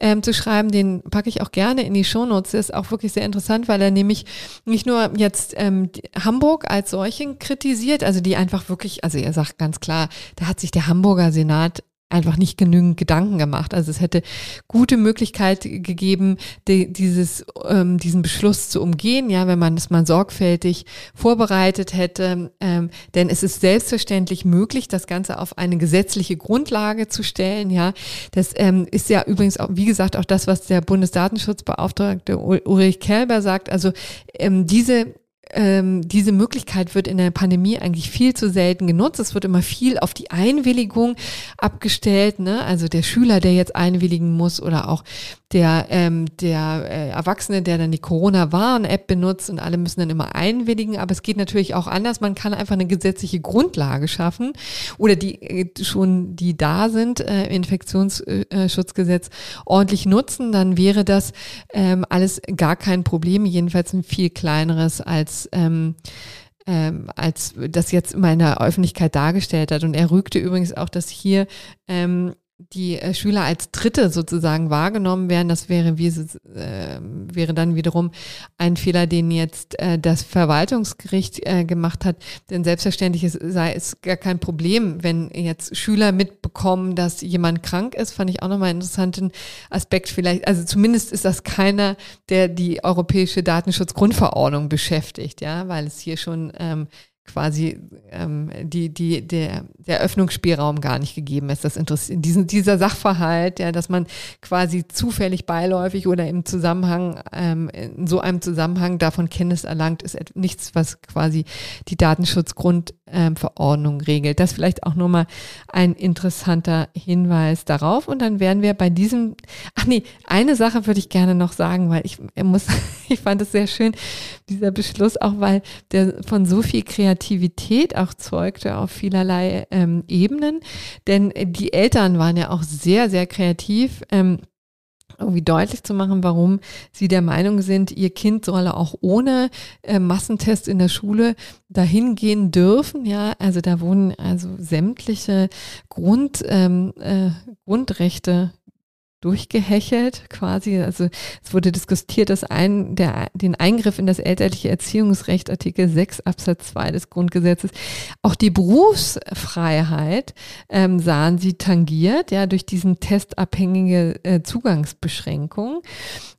ähm, zu schreiben. Den packe ich auch gerne in die Shownotes. Der ist auch wirklich sehr interessant, weil er nämlich nicht nur jetzt ähm, Hamburg als solchen kritisiert, also die einfach wirklich, also er sagt ganz klar, da hat sich der Hamburger Senat einfach nicht genügend Gedanken gemacht. Also es hätte gute Möglichkeit gegeben, die, dieses, ähm, diesen Beschluss zu umgehen, ja, wenn man es mal sorgfältig vorbereitet hätte. Ähm, denn es ist selbstverständlich möglich, das Ganze auf eine gesetzliche Grundlage zu stellen. Ja, das ähm, ist ja übrigens auch, wie gesagt, auch das, was der Bundesdatenschutzbeauftragte Ulrich Kelber sagt. Also ähm, diese ähm, diese Möglichkeit wird in der Pandemie eigentlich viel zu selten genutzt. Es wird immer viel auf die Einwilligung abgestellt. Ne? Also der Schüler, der jetzt einwilligen muss oder auch der, ähm, der äh, Erwachsene, der dann die Corona-Warn-App benutzt und alle müssen dann immer einwilligen. Aber es geht natürlich auch anders. Man kann einfach eine gesetzliche Grundlage schaffen oder die äh, schon, die da sind, äh, Infektionsschutzgesetz ordentlich nutzen. Dann wäre das ähm, alles gar kein Problem. Jedenfalls ein viel kleineres als ähm, ähm, als das jetzt in meiner Öffentlichkeit dargestellt hat. Und er rügte übrigens auch, dass hier ähm, die äh, Schüler als Dritte sozusagen wahrgenommen werden, das wäre, wie, äh, wäre dann wiederum ein Fehler, den jetzt äh, das Verwaltungsgericht äh, gemacht hat. Denn selbstverständlich ist, sei es gar kein Problem, wenn jetzt Schüler mitbekommen, dass jemand krank ist, fand ich auch nochmal einen interessanten Aspekt vielleicht. Also zumindest ist das keiner, der die europäische Datenschutzgrundverordnung beschäftigt, ja, weil es hier schon ähm, quasi ähm, die, die, der, der Öffnungsspielraum gar nicht gegeben ist. Das interessiert diesen, dieser Sachverhalt, ja, dass man quasi zufällig beiläufig oder im Zusammenhang, ähm, in so einem Zusammenhang davon Kenntnis erlangt, ist nichts, was quasi die Datenschutzgrundverordnung ähm, regelt. Das vielleicht auch nur mal ein interessanter Hinweis darauf. Und dann wären wir bei diesem, ach nee, eine Sache würde ich gerne noch sagen, weil ich muss, ich fand es sehr schön, dieser Beschluss, auch weil der von so viel Kreativität auch zeugte auf vielerlei ähm, Ebenen. Denn die Eltern waren ja auch sehr, sehr kreativ. Ähm, irgendwie deutlich zu machen, warum sie der Meinung sind, ihr Kind solle auch ohne äh, Massentest in der Schule dahin gehen dürfen. Ja, also da wurden also sämtliche Grund, ähm, äh, Grundrechte durchgehechelt quasi. Also es wurde diskutiert, dass ein, der, den Eingriff in das elterliche Erziehungsrecht, Artikel 6 Absatz 2 des Grundgesetzes, auch die Berufsfreiheit ähm, sahen sie tangiert, ja, durch diesen testabhängige äh, Zugangsbeschränkung.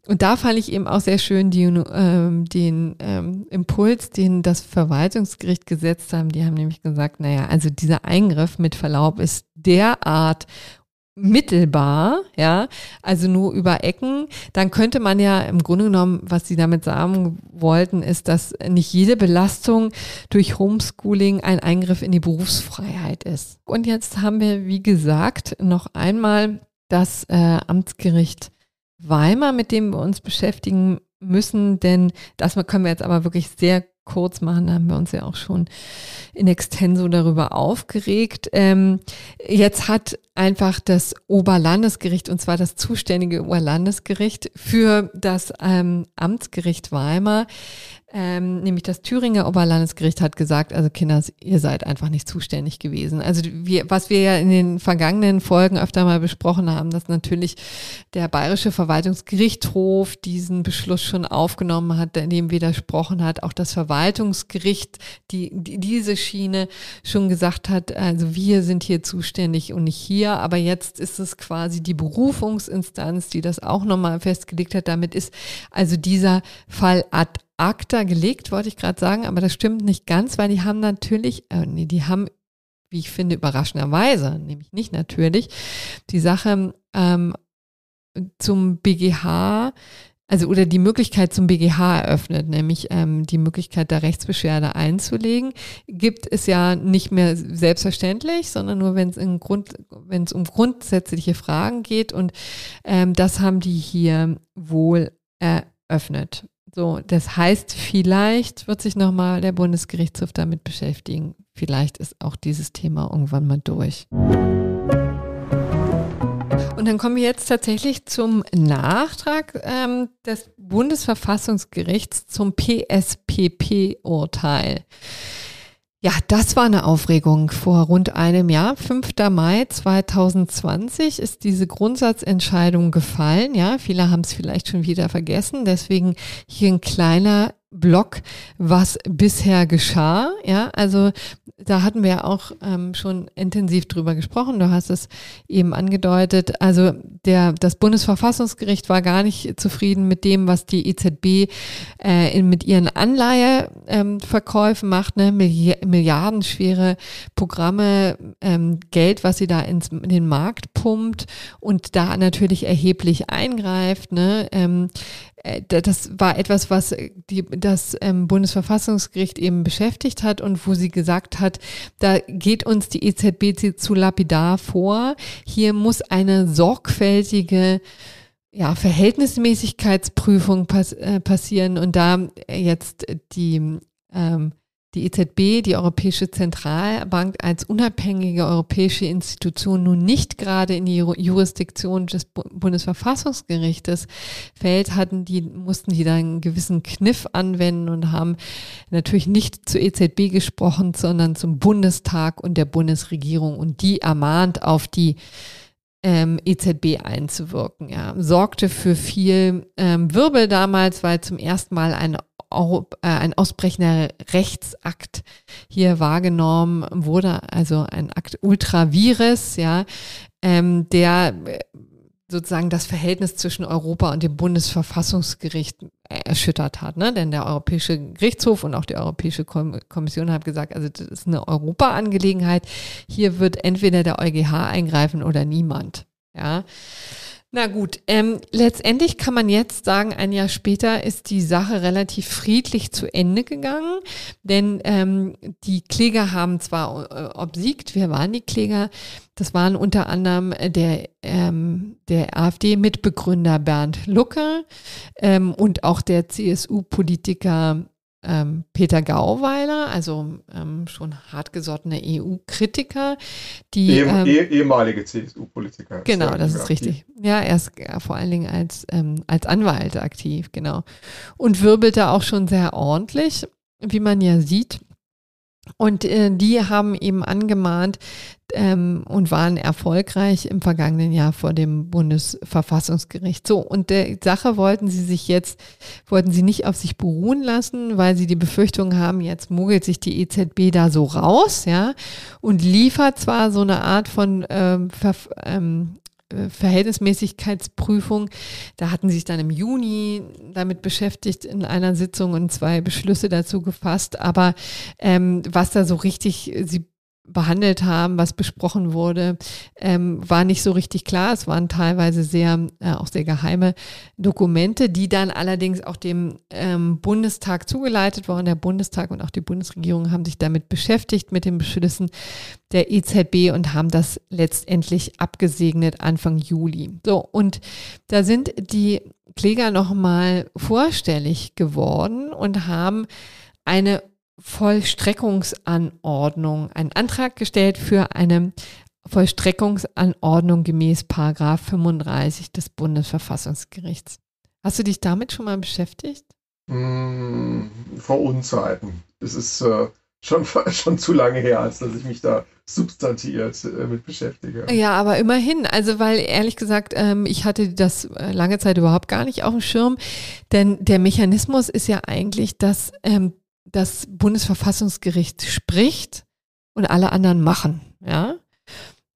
Und da fand ich eben auch sehr schön die, ähm, den ähm, Impuls, den das Verwaltungsgericht gesetzt haben. Die haben nämlich gesagt, naja, also dieser Eingriff mit Verlaub ist derart mittelbar, ja, also nur über Ecken, dann könnte man ja im Grunde genommen, was sie damit sagen wollten, ist, dass nicht jede Belastung durch Homeschooling ein Eingriff in die Berufsfreiheit ist. Und jetzt haben wir, wie gesagt, noch einmal das äh, Amtsgericht Weimar, mit dem wir uns beschäftigen müssen, denn das können wir jetzt aber wirklich sehr kurz machen, da haben wir uns ja auch schon in extenso darüber aufgeregt. Ähm, jetzt hat einfach das Oberlandesgericht, und zwar das zuständige Oberlandesgericht für das ähm, Amtsgericht Weimar, ähm, nämlich das Thüringer Oberlandesgericht hat gesagt, also Kinder, ihr seid einfach nicht zuständig gewesen. Also wir, was wir ja in den vergangenen Folgen öfter mal besprochen haben, dass natürlich der Bayerische Verwaltungsgerichtshof diesen Beschluss schon aufgenommen hat, dem widersprochen hat, auch das Verwaltungsgericht, die, die diese Schiene schon gesagt hat, also wir sind hier zuständig und nicht hier, aber jetzt ist es quasi die Berufungsinstanz, die das auch nochmal festgelegt hat. Damit ist also dieser Fall ad acta gelegt, wollte ich gerade sagen, aber das stimmt nicht ganz, weil die haben natürlich, äh, nee, die haben, wie ich finde, überraschenderweise, nämlich nicht natürlich, die Sache ähm, zum BGH, also oder die Möglichkeit zum BGH eröffnet, nämlich ähm, die Möglichkeit der Rechtsbeschwerde einzulegen, gibt es ja nicht mehr selbstverständlich, sondern nur wenn es in Grund, wenn es um grundsätzliche Fragen geht und ähm, das haben die hier wohl eröffnet. So, das heißt, vielleicht wird sich nochmal der Bundesgerichtshof damit beschäftigen. Vielleicht ist auch dieses Thema irgendwann mal durch. Und dann kommen wir jetzt tatsächlich zum Nachtrag ähm, des Bundesverfassungsgerichts zum PSPP-Urteil. Ja, das war eine Aufregung vor rund einem Jahr. 5. Mai 2020 ist diese Grundsatzentscheidung gefallen. Ja, viele haben es vielleicht schon wieder vergessen. Deswegen hier ein kleiner Block, was bisher geschah. Ja, also da hatten wir ja auch ähm, schon intensiv drüber gesprochen. Du hast es eben angedeutet. Also der, das Bundesverfassungsgericht war gar nicht zufrieden mit dem, was die EZB äh, in, mit ihren Anleiheverkäufen ähm, macht, ne? Milliardenschwere Programme, ähm, Geld, was sie da ins, in den Markt pumpt und da natürlich erheblich eingreift. Ne? Ähm, äh, das war etwas, was die, das ähm, Bundesverfassungsgericht eben beschäftigt hat und wo sie gesagt hat, da geht uns die EZB zu lapidar vor. Hier muss eine sorgfältige ja, Verhältnismäßigkeitsprüfung pass äh, passieren und da jetzt die ähm, die EZB, die Europäische Zentralbank, als unabhängige europäische Institution nun nicht gerade in die Jurisdiktion des Bundesverfassungsgerichtes fällt, hatten die, mussten die da einen gewissen Kniff anwenden und haben natürlich nicht zur EZB gesprochen, sondern zum Bundestag und der Bundesregierung und die ermahnt auf die ähm, EZB einzuwirken. Ja. Sorgte für viel ähm, Wirbel damals, weil zum ersten Mal ein äh, ein ausbrechender Rechtsakt hier wahrgenommen wurde, also ein Akt ultravirus, ja, ähm, der äh, sozusagen das Verhältnis zwischen Europa und dem Bundesverfassungsgericht erschüttert hat. Ne? Denn der Europäische Gerichtshof und auch die Europäische Kommission haben gesagt, also das ist eine Europa-Angelegenheit. Hier wird entweder der EuGH eingreifen oder niemand. Ja. Na gut, ähm, letztendlich kann man jetzt sagen, ein Jahr später ist die Sache relativ friedlich zu Ende gegangen, denn ähm, die Kläger haben zwar äh, obsiegt, wer waren die Kläger? Das waren unter anderem der, ähm, der AfD-Mitbegründer Bernd Lucke ähm, und auch der CSU-Politiker ähm, Peter Gauweiler, also ähm, schon hartgesottene EU-Kritiker, die eh, ähm, eh, ehemalige CSU-Politiker. Genau, das ist richtig. Ja, er ist ja, vor allen Dingen als ähm, als Anwalt aktiv, genau, und wirbelte auch schon sehr ordentlich, wie man ja sieht. Und äh, die haben eben angemahnt ähm, und waren erfolgreich im vergangenen Jahr vor dem Bundesverfassungsgericht. So, und der Sache wollten sie sich jetzt, wollten sie nicht auf sich beruhen lassen, weil sie die Befürchtung haben, jetzt mogelt sich die EZB da so raus, ja, und liefert zwar so eine Art von ähm, ähm, äh, Verhältnismäßigkeitsprüfung. Da hatten sie sich dann im Juni damit beschäftigt in einer Sitzung und zwei Beschlüsse dazu gefasst. Aber ähm, was da so richtig sie behandelt haben, was besprochen wurde, ähm, war nicht so richtig klar. Es waren teilweise sehr, äh, auch sehr geheime Dokumente, die dann allerdings auch dem ähm, Bundestag zugeleitet wurden. Der Bundestag und auch die Bundesregierung haben sich damit beschäftigt, mit den Beschlüssen der EZB und haben das letztendlich abgesegnet Anfang Juli. So, und da sind die Kläger nochmal vorstellig geworden und haben eine Vollstreckungsanordnung, einen Antrag gestellt für eine Vollstreckungsanordnung gemäß Paragraph 35 des Bundesverfassungsgerichts. Hast du dich damit schon mal beschäftigt? Mm, vor Unzeiten. Es ist äh, schon, schon zu lange her, als dass ich mich da substantiiert äh, mit beschäftige. Ja, aber immerhin. Also, weil ehrlich gesagt, ähm, ich hatte das äh, lange Zeit überhaupt gar nicht auf dem Schirm. Denn der Mechanismus ist ja eigentlich, dass ähm, das Bundesverfassungsgericht spricht und alle anderen machen, ja.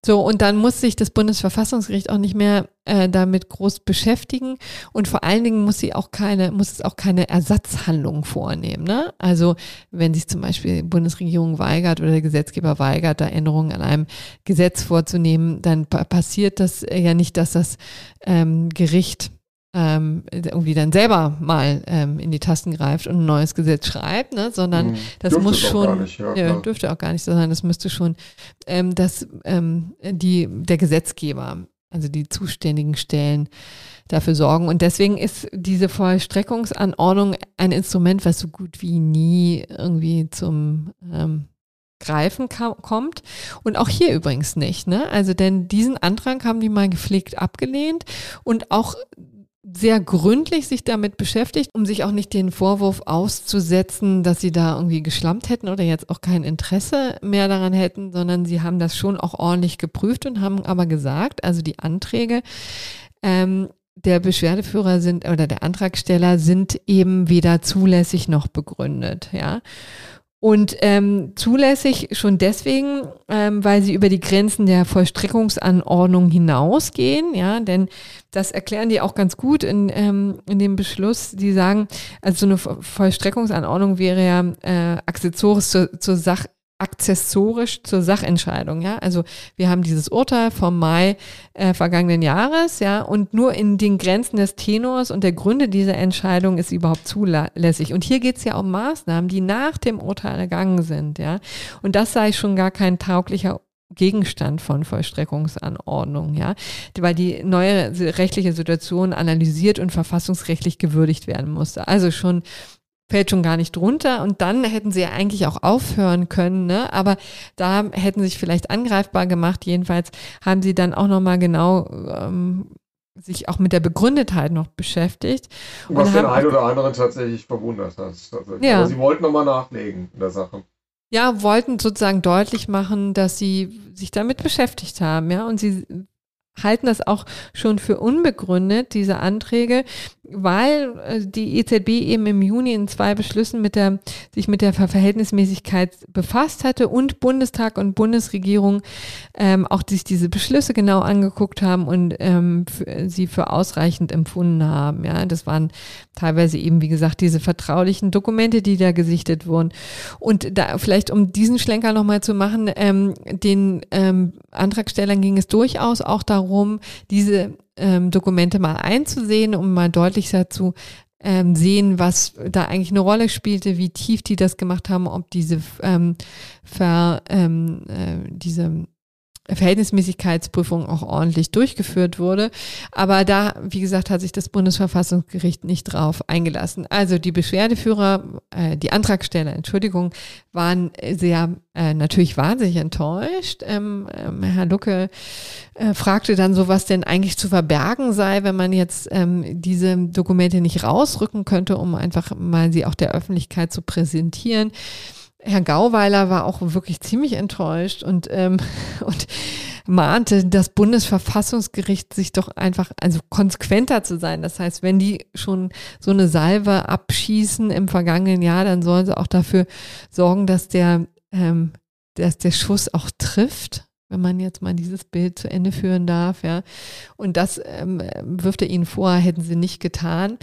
So, und dann muss sich das Bundesverfassungsgericht auch nicht mehr äh, damit groß beschäftigen und vor allen Dingen muss sie auch keine, muss es auch keine Ersatzhandlungen vornehmen. Ne? Also wenn sich zum Beispiel die Bundesregierung weigert oder der Gesetzgeber weigert, da Änderungen an einem Gesetz vorzunehmen, dann passiert das ja nicht, dass das ähm, Gericht ähm, irgendwie dann selber mal ähm, in die Tasten greift und ein neues Gesetz schreibt, ne? sondern hm, das muss schon, nicht, ja, ja, dürfte auch gar nicht sein, das müsste schon ähm, das, ähm, die, der Gesetzgeber, also die zuständigen Stellen dafür sorgen. Und deswegen ist diese Vollstreckungsanordnung ein Instrument, was so gut wie nie irgendwie zum ähm, Greifen kommt. Und auch hier übrigens nicht. Ne? Also denn diesen Antrag haben die mal gepflegt abgelehnt und auch sehr gründlich sich damit beschäftigt, um sich auch nicht den Vorwurf auszusetzen, dass sie da irgendwie geschlampt hätten oder jetzt auch kein Interesse mehr daran hätten, sondern sie haben das schon auch ordentlich geprüft und haben aber gesagt, also die Anträge ähm, der Beschwerdeführer sind oder der Antragsteller sind eben weder zulässig noch begründet, ja. Und ähm, zulässig schon deswegen, ähm, weil sie über die Grenzen der Vollstreckungsanordnung hinausgehen, ja, denn das erklären die auch ganz gut in, ähm, in dem Beschluss. Die sagen, also so eine Vollstreckungsanordnung wäre ja äh, accessorisch zur, zur Sach akzessorisch zur Sachentscheidung, ja. Also wir haben dieses Urteil vom Mai äh, vergangenen Jahres, ja, und nur in den Grenzen des Tenors und der Gründe dieser Entscheidung ist überhaupt zulässig. Und hier geht es ja um Maßnahmen, die nach dem Urteil ergangen sind, ja. Und das sei schon gar kein tauglicher Gegenstand von Vollstreckungsanordnung, ja, weil die neue rechtliche Situation analysiert und verfassungsrechtlich gewürdigt werden musste. Also schon fällt schon gar nicht drunter. Und dann hätten sie ja eigentlich auch aufhören können, ne? Aber da hätten sie sich vielleicht angreifbar gemacht. Jedenfalls haben sie dann auch nochmal genau ähm, sich auch mit der Begründetheit noch beschäftigt. Was den einen oder anderen tatsächlich verwundert hat. Ja. Aber sie wollten nochmal nachlegen in der Sache. Ja, wollten sozusagen deutlich machen, dass sie sich damit beschäftigt haben, ja, und sie halten das auch schon für unbegründet, diese Anträge, weil äh, die EZB eben im Juni in zwei Beschlüssen mit der, sich mit der Verhältnismäßigkeit befasst hatte und Bundestag und Bundesregierung ähm, auch sich diese Beschlüsse genau angeguckt haben und ähm, sie für ausreichend empfunden haben. Ja, das waren teilweise eben, wie gesagt, diese vertraulichen Dokumente, die da gesichtet wurden. Und da vielleicht, um diesen Schlenker nochmal zu machen, ähm, den ähm, Antragstellern ging es durchaus auch darum, diese ähm, Dokumente mal einzusehen, um mal deutlicher zu ähm, sehen, was da eigentlich eine Rolle spielte, wie tief die das gemacht haben, ob diese ähm, Ver, ähm, äh, diese Verhältnismäßigkeitsprüfung auch ordentlich durchgeführt wurde. Aber da, wie gesagt, hat sich das Bundesverfassungsgericht nicht drauf eingelassen. Also die Beschwerdeführer, äh, die Antragsteller, Entschuldigung, waren sehr äh, natürlich wahnsinnig enttäuscht. Ähm, ähm, Herr Lucke äh, fragte dann so, was denn eigentlich zu verbergen sei, wenn man jetzt ähm, diese Dokumente nicht rausrücken könnte, um einfach mal sie auch der Öffentlichkeit zu präsentieren. Herr Gauweiler war auch wirklich ziemlich enttäuscht und, ähm, und mahnte das Bundesverfassungsgericht sich doch einfach, also konsequenter zu sein. Das heißt, wenn die schon so eine Salve abschießen im vergangenen Jahr, dann sollen sie auch dafür sorgen, dass der, ähm, dass der Schuss auch trifft wenn man jetzt mal dieses Bild zu Ende führen darf, ja. Und das ähm, wirft er ihnen vor, hätten sie nicht getan.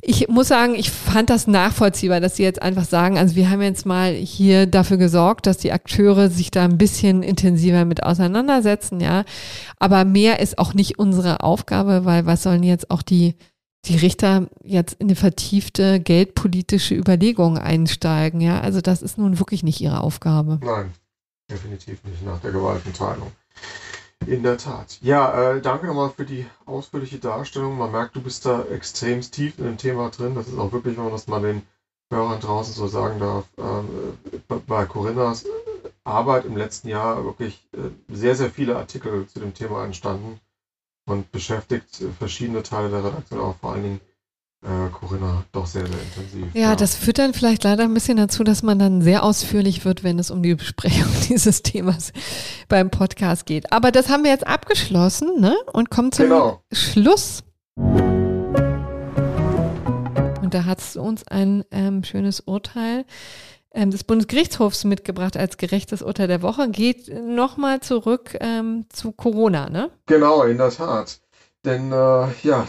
Ich muss sagen, ich fand das nachvollziehbar, dass sie jetzt einfach sagen, also wir haben jetzt mal hier dafür gesorgt, dass die Akteure sich da ein bisschen intensiver mit auseinandersetzen, ja. Aber mehr ist auch nicht unsere Aufgabe, weil was sollen jetzt auch die die Richter jetzt in eine vertiefte geldpolitische Überlegung einsteigen, ja. Also das ist nun wirklich nicht ihre Aufgabe. Nein definitiv nicht nach der Gewaltenteilung. In der Tat. Ja, äh, danke nochmal für die ausführliche Darstellung. Man merkt, du bist da extrem tief in dem Thema drin. Das ist auch wirklich, wenn man das mal den Hörern draußen so sagen darf, äh, bei Corinnas Arbeit im letzten Jahr wirklich äh, sehr, sehr viele Artikel zu dem Thema entstanden und beschäftigt verschiedene Teile der Redaktion, auch vor allen Dingen äh, Corinna doch sehr, sehr intensiv. Ja, ja, das führt dann vielleicht leider ein bisschen dazu, dass man dann sehr ausführlich wird, wenn es um die Besprechung dieses Themas beim Podcast geht. Aber das haben wir jetzt abgeschlossen ne? und kommen zum genau. Schluss. Und da hat es uns ein ähm, schönes Urteil ähm, des Bundesgerichtshofs mitgebracht als gerechtes Urteil der Woche. Geht nochmal zurück ähm, zu Corona, ne? Genau, in der Tat. Denn äh, ja,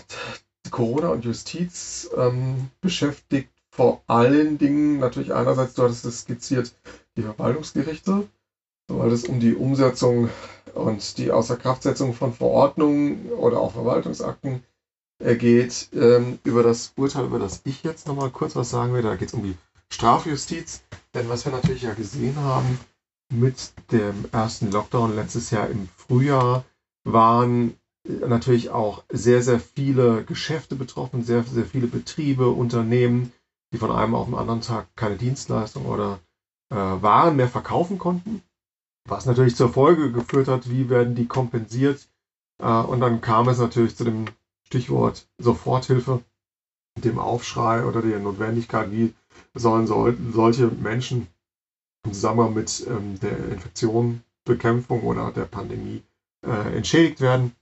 Corona und Justiz ähm, beschäftigt vor allen Dingen natürlich einerseits, du hattest es skizziert, die Verwaltungsgerichte, weil es um die Umsetzung und die Außerkraftsetzung von Verordnungen oder auch Verwaltungsakten äh, geht. Ähm, über das Urteil, über das ich jetzt nochmal kurz was sagen will, da geht es um die Strafjustiz. Denn was wir natürlich ja gesehen haben mit dem ersten Lockdown letztes Jahr im Frühjahr, waren natürlich auch sehr, sehr viele Geschäfte betroffen, sehr, sehr viele Betriebe, Unternehmen, die von einem auf den anderen Tag keine Dienstleistung oder äh, Waren mehr verkaufen konnten. Was natürlich zur Folge geführt hat, wie werden die kompensiert. Äh, und dann kam es natürlich zu dem Stichwort Soforthilfe, dem Aufschrei oder der Notwendigkeit, wie sollen so, solche Menschen im Zusammenhang mit ähm, der Infektionbekämpfung oder der Pandemie äh, entschädigt werden.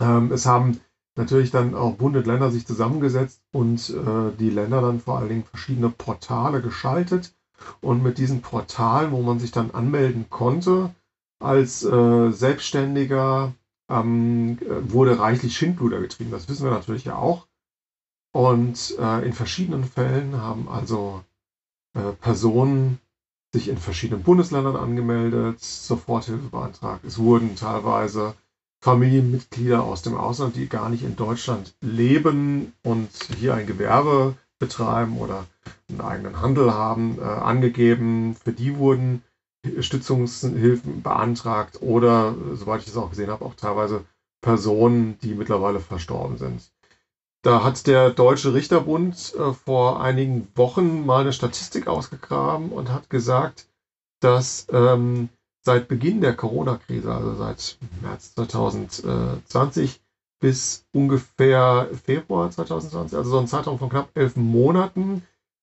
Ähm, es haben natürlich dann auch Bund und Länder sich zusammengesetzt und äh, die Länder dann vor allen Dingen verschiedene Portale geschaltet. Und mit diesen Portalen, wo man sich dann anmelden konnte, als äh, Selbstständiger ähm, wurde reichlich Schindluder getrieben. Das wissen wir natürlich ja auch. Und äh, in verschiedenen Fällen haben also äh, Personen sich in verschiedenen Bundesländern angemeldet, Soforthilfe beantragt. Es wurden teilweise Familienmitglieder aus dem Ausland, die gar nicht in Deutschland leben und hier ein Gewerbe betreiben oder einen eigenen Handel haben, äh, angegeben. Für die wurden Stützungshilfen beantragt oder, soweit ich das auch gesehen habe, auch teilweise Personen, die mittlerweile verstorben sind. Da hat der Deutsche Richterbund äh, vor einigen Wochen mal eine Statistik ausgegraben und hat gesagt, dass ähm, seit Beginn der Corona-Krise, also seit März 2020 bis ungefähr Februar 2020, also so ein Zeitraum von knapp elf Monaten,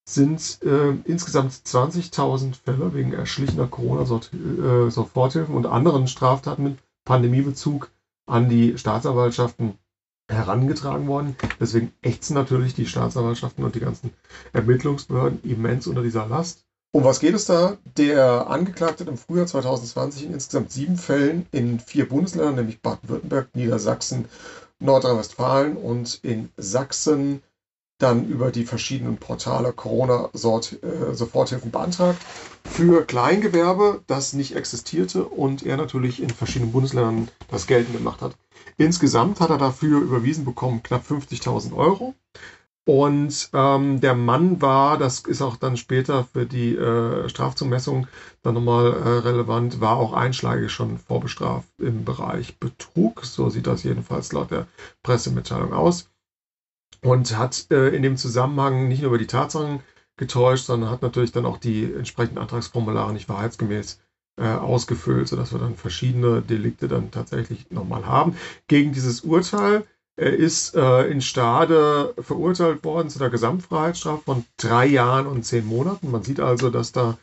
sind äh, insgesamt 20.000 Fälle wegen erschlichener Corona-Soforthilfen äh, und anderen Straftaten mit Pandemiebezug an die Staatsanwaltschaften herangetragen worden. Deswegen ächzen natürlich die Staatsanwaltschaften und die ganzen Ermittlungsbehörden immens unter dieser Last. Um was geht es da? Der Angeklagte hat im Frühjahr 2020 in insgesamt sieben Fällen in vier Bundesländern, nämlich Baden-Württemberg, Niedersachsen, Nordrhein-Westfalen und in Sachsen dann über die verschiedenen Portale Corona-Soforthilfen äh, beantragt. Für Kleingewerbe, das nicht existierte und er natürlich in verschiedenen Bundesländern das geltend gemacht hat. Insgesamt hat er dafür überwiesen bekommen knapp 50.000 Euro. Und ähm, der Mann war, das ist auch dann später für die äh, Strafzumessung dann nochmal äh, relevant, war auch einschlägig schon vorbestraft im Bereich Betrug. So sieht das jedenfalls laut der Pressemitteilung aus. Und hat äh, in dem Zusammenhang nicht nur über die Tatsachen getäuscht, sondern hat natürlich dann auch die entsprechenden Antragsformulare nicht wahrheitsgemäß äh, ausgefüllt, sodass wir dann verschiedene Delikte dann tatsächlich nochmal haben. Gegen dieses Urteil er ist äh, in Stade verurteilt worden zu der Gesamtfreiheitsstrafe von drei Jahren und zehn Monaten. Man sieht also, dass da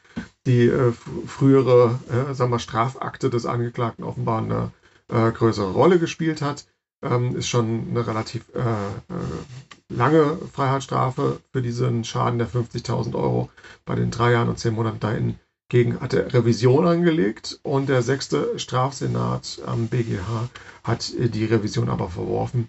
die äh, frühere äh, sagen wir, Strafakte des Angeklagten offenbar eine äh, größere Rolle gespielt hat. Ähm, ist schon eine relativ äh, äh, lange Freiheitsstrafe für diesen Schaden der 50.000 Euro bei den drei Jahren und zehn Monaten da in gegen hat er Revision angelegt und der sechste Strafsenat am BGH hat die Revision aber verworfen,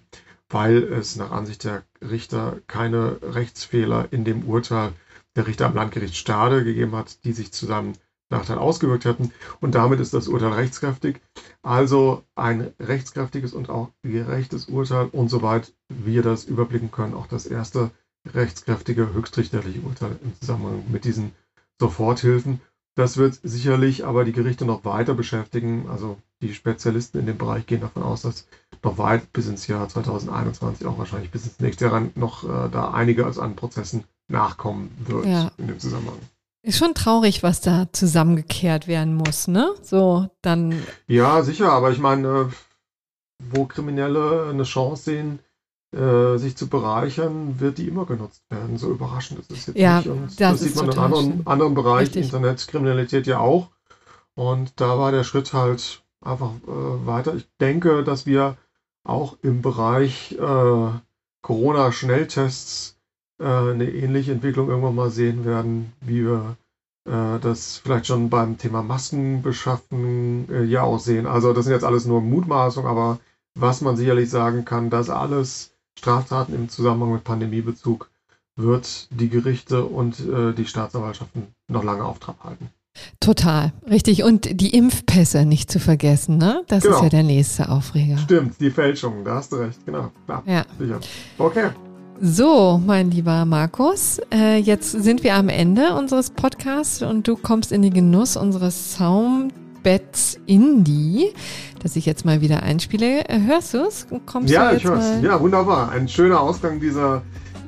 weil es nach Ansicht der Richter keine Rechtsfehler in dem Urteil der Richter am Landgericht Stade gegeben hat, die sich zu seinem Nachteil ausgewirkt hätten. Und damit ist das Urteil rechtskräftig. Also ein rechtskräftiges und auch gerechtes Urteil und soweit wir das überblicken können, auch das erste rechtskräftige höchstrichterliche Urteil im Zusammenhang mit diesen Soforthilfen. Das wird sicherlich aber die Gerichte noch weiter beschäftigen. Also die Spezialisten in dem Bereich gehen davon aus, dass noch weit bis ins Jahr 2021, auch wahrscheinlich bis ins nächste Jahr noch äh, da einiges an Prozessen nachkommen wird ja. in dem Zusammenhang. Ist schon traurig, was da zusammengekehrt werden muss, ne? So, dann. Ja, sicher, aber ich meine, wo Kriminelle eine Chance sehen, äh, sich zu bereichern, wird die immer genutzt werden. So überraschend ist es jetzt ja, nicht. Und das, das sieht man in anderen, anderen Bereichen, Internetkriminalität ja auch. Und da war der Schritt halt einfach äh, weiter. Ich denke, dass wir auch im Bereich äh, Corona-Schnelltests äh, eine ähnliche Entwicklung irgendwann mal sehen werden, wie wir äh, das vielleicht schon beim Thema Maskenbeschaffen äh, ja auch sehen. Also das sind jetzt alles nur Mutmaßungen, aber was man sicherlich sagen kann, dass alles Straftaten im Zusammenhang mit Pandemiebezug wird die Gerichte und äh, die Staatsanwaltschaften noch lange auf Trab halten. Total, richtig. Und die Impfpässe nicht zu vergessen, ne? Das genau. ist ja der nächste Aufreger. Stimmt, die Fälschungen, da hast du recht, genau. Ja, ja. sicher. Okay. So, mein lieber Markus, äh, jetzt sind wir am Ende unseres Podcasts und du kommst in den Genuss unseres Sound Bett Indie, das ich jetzt mal wieder einspiele. Äh, hörst du es? Ja, ich höre es. Ja, wunderbar. Ein schöner Ausgang dieser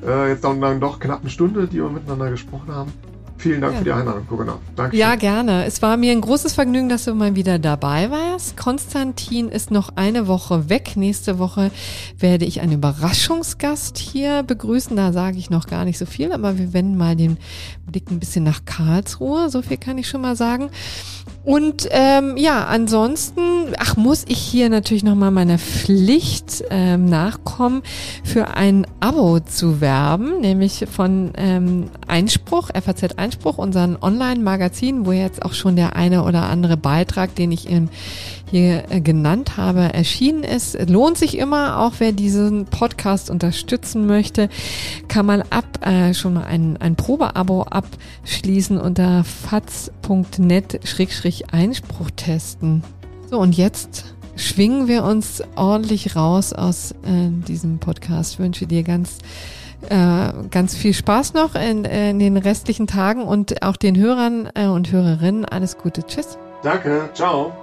äh, jetzt dann, dann doch knappen Stunde, die wir miteinander gesprochen haben. Vielen Dank ja. für die Einladung, Corinna. Danke. Ja, gerne. Es war mir ein großes Vergnügen, dass du mal wieder dabei warst. Konstantin ist noch eine Woche weg. Nächste Woche werde ich einen Überraschungsgast hier begrüßen. Da sage ich noch gar nicht so viel, aber wir wenden mal den Blick ein bisschen nach Karlsruhe. So viel kann ich schon mal sagen. Und ähm, ja, ansonsten, ach, muss ich hier natürlich nochmal meiner Pflicht ähm, nachkommen, für ein Abo zu werben, nämlich von ähm, Einspruch, FAZ Einspruch, unseren Online-Magazin, wo jetzt auch schon der eine oder andere Beitrag, den ich im hier äh, genannt habe, erschienen ist. Lohnt sich immer, auch wer diesen Podcast unterstützen möchte, kann man ab äh, schon mal ein, ein Probeabo abschließen unter faz.net-einspruch testen. So, und jetzt schwingen wir uns ordentlich raus aus äh, diesem Podcast. Ich wünsche dir ganz äh, ganz viel Spaß noch in, in, den restlichen Tagen und auch den Hörern äh, und Hörerinnen alles Gute. Tschüss. Danke. Ciao.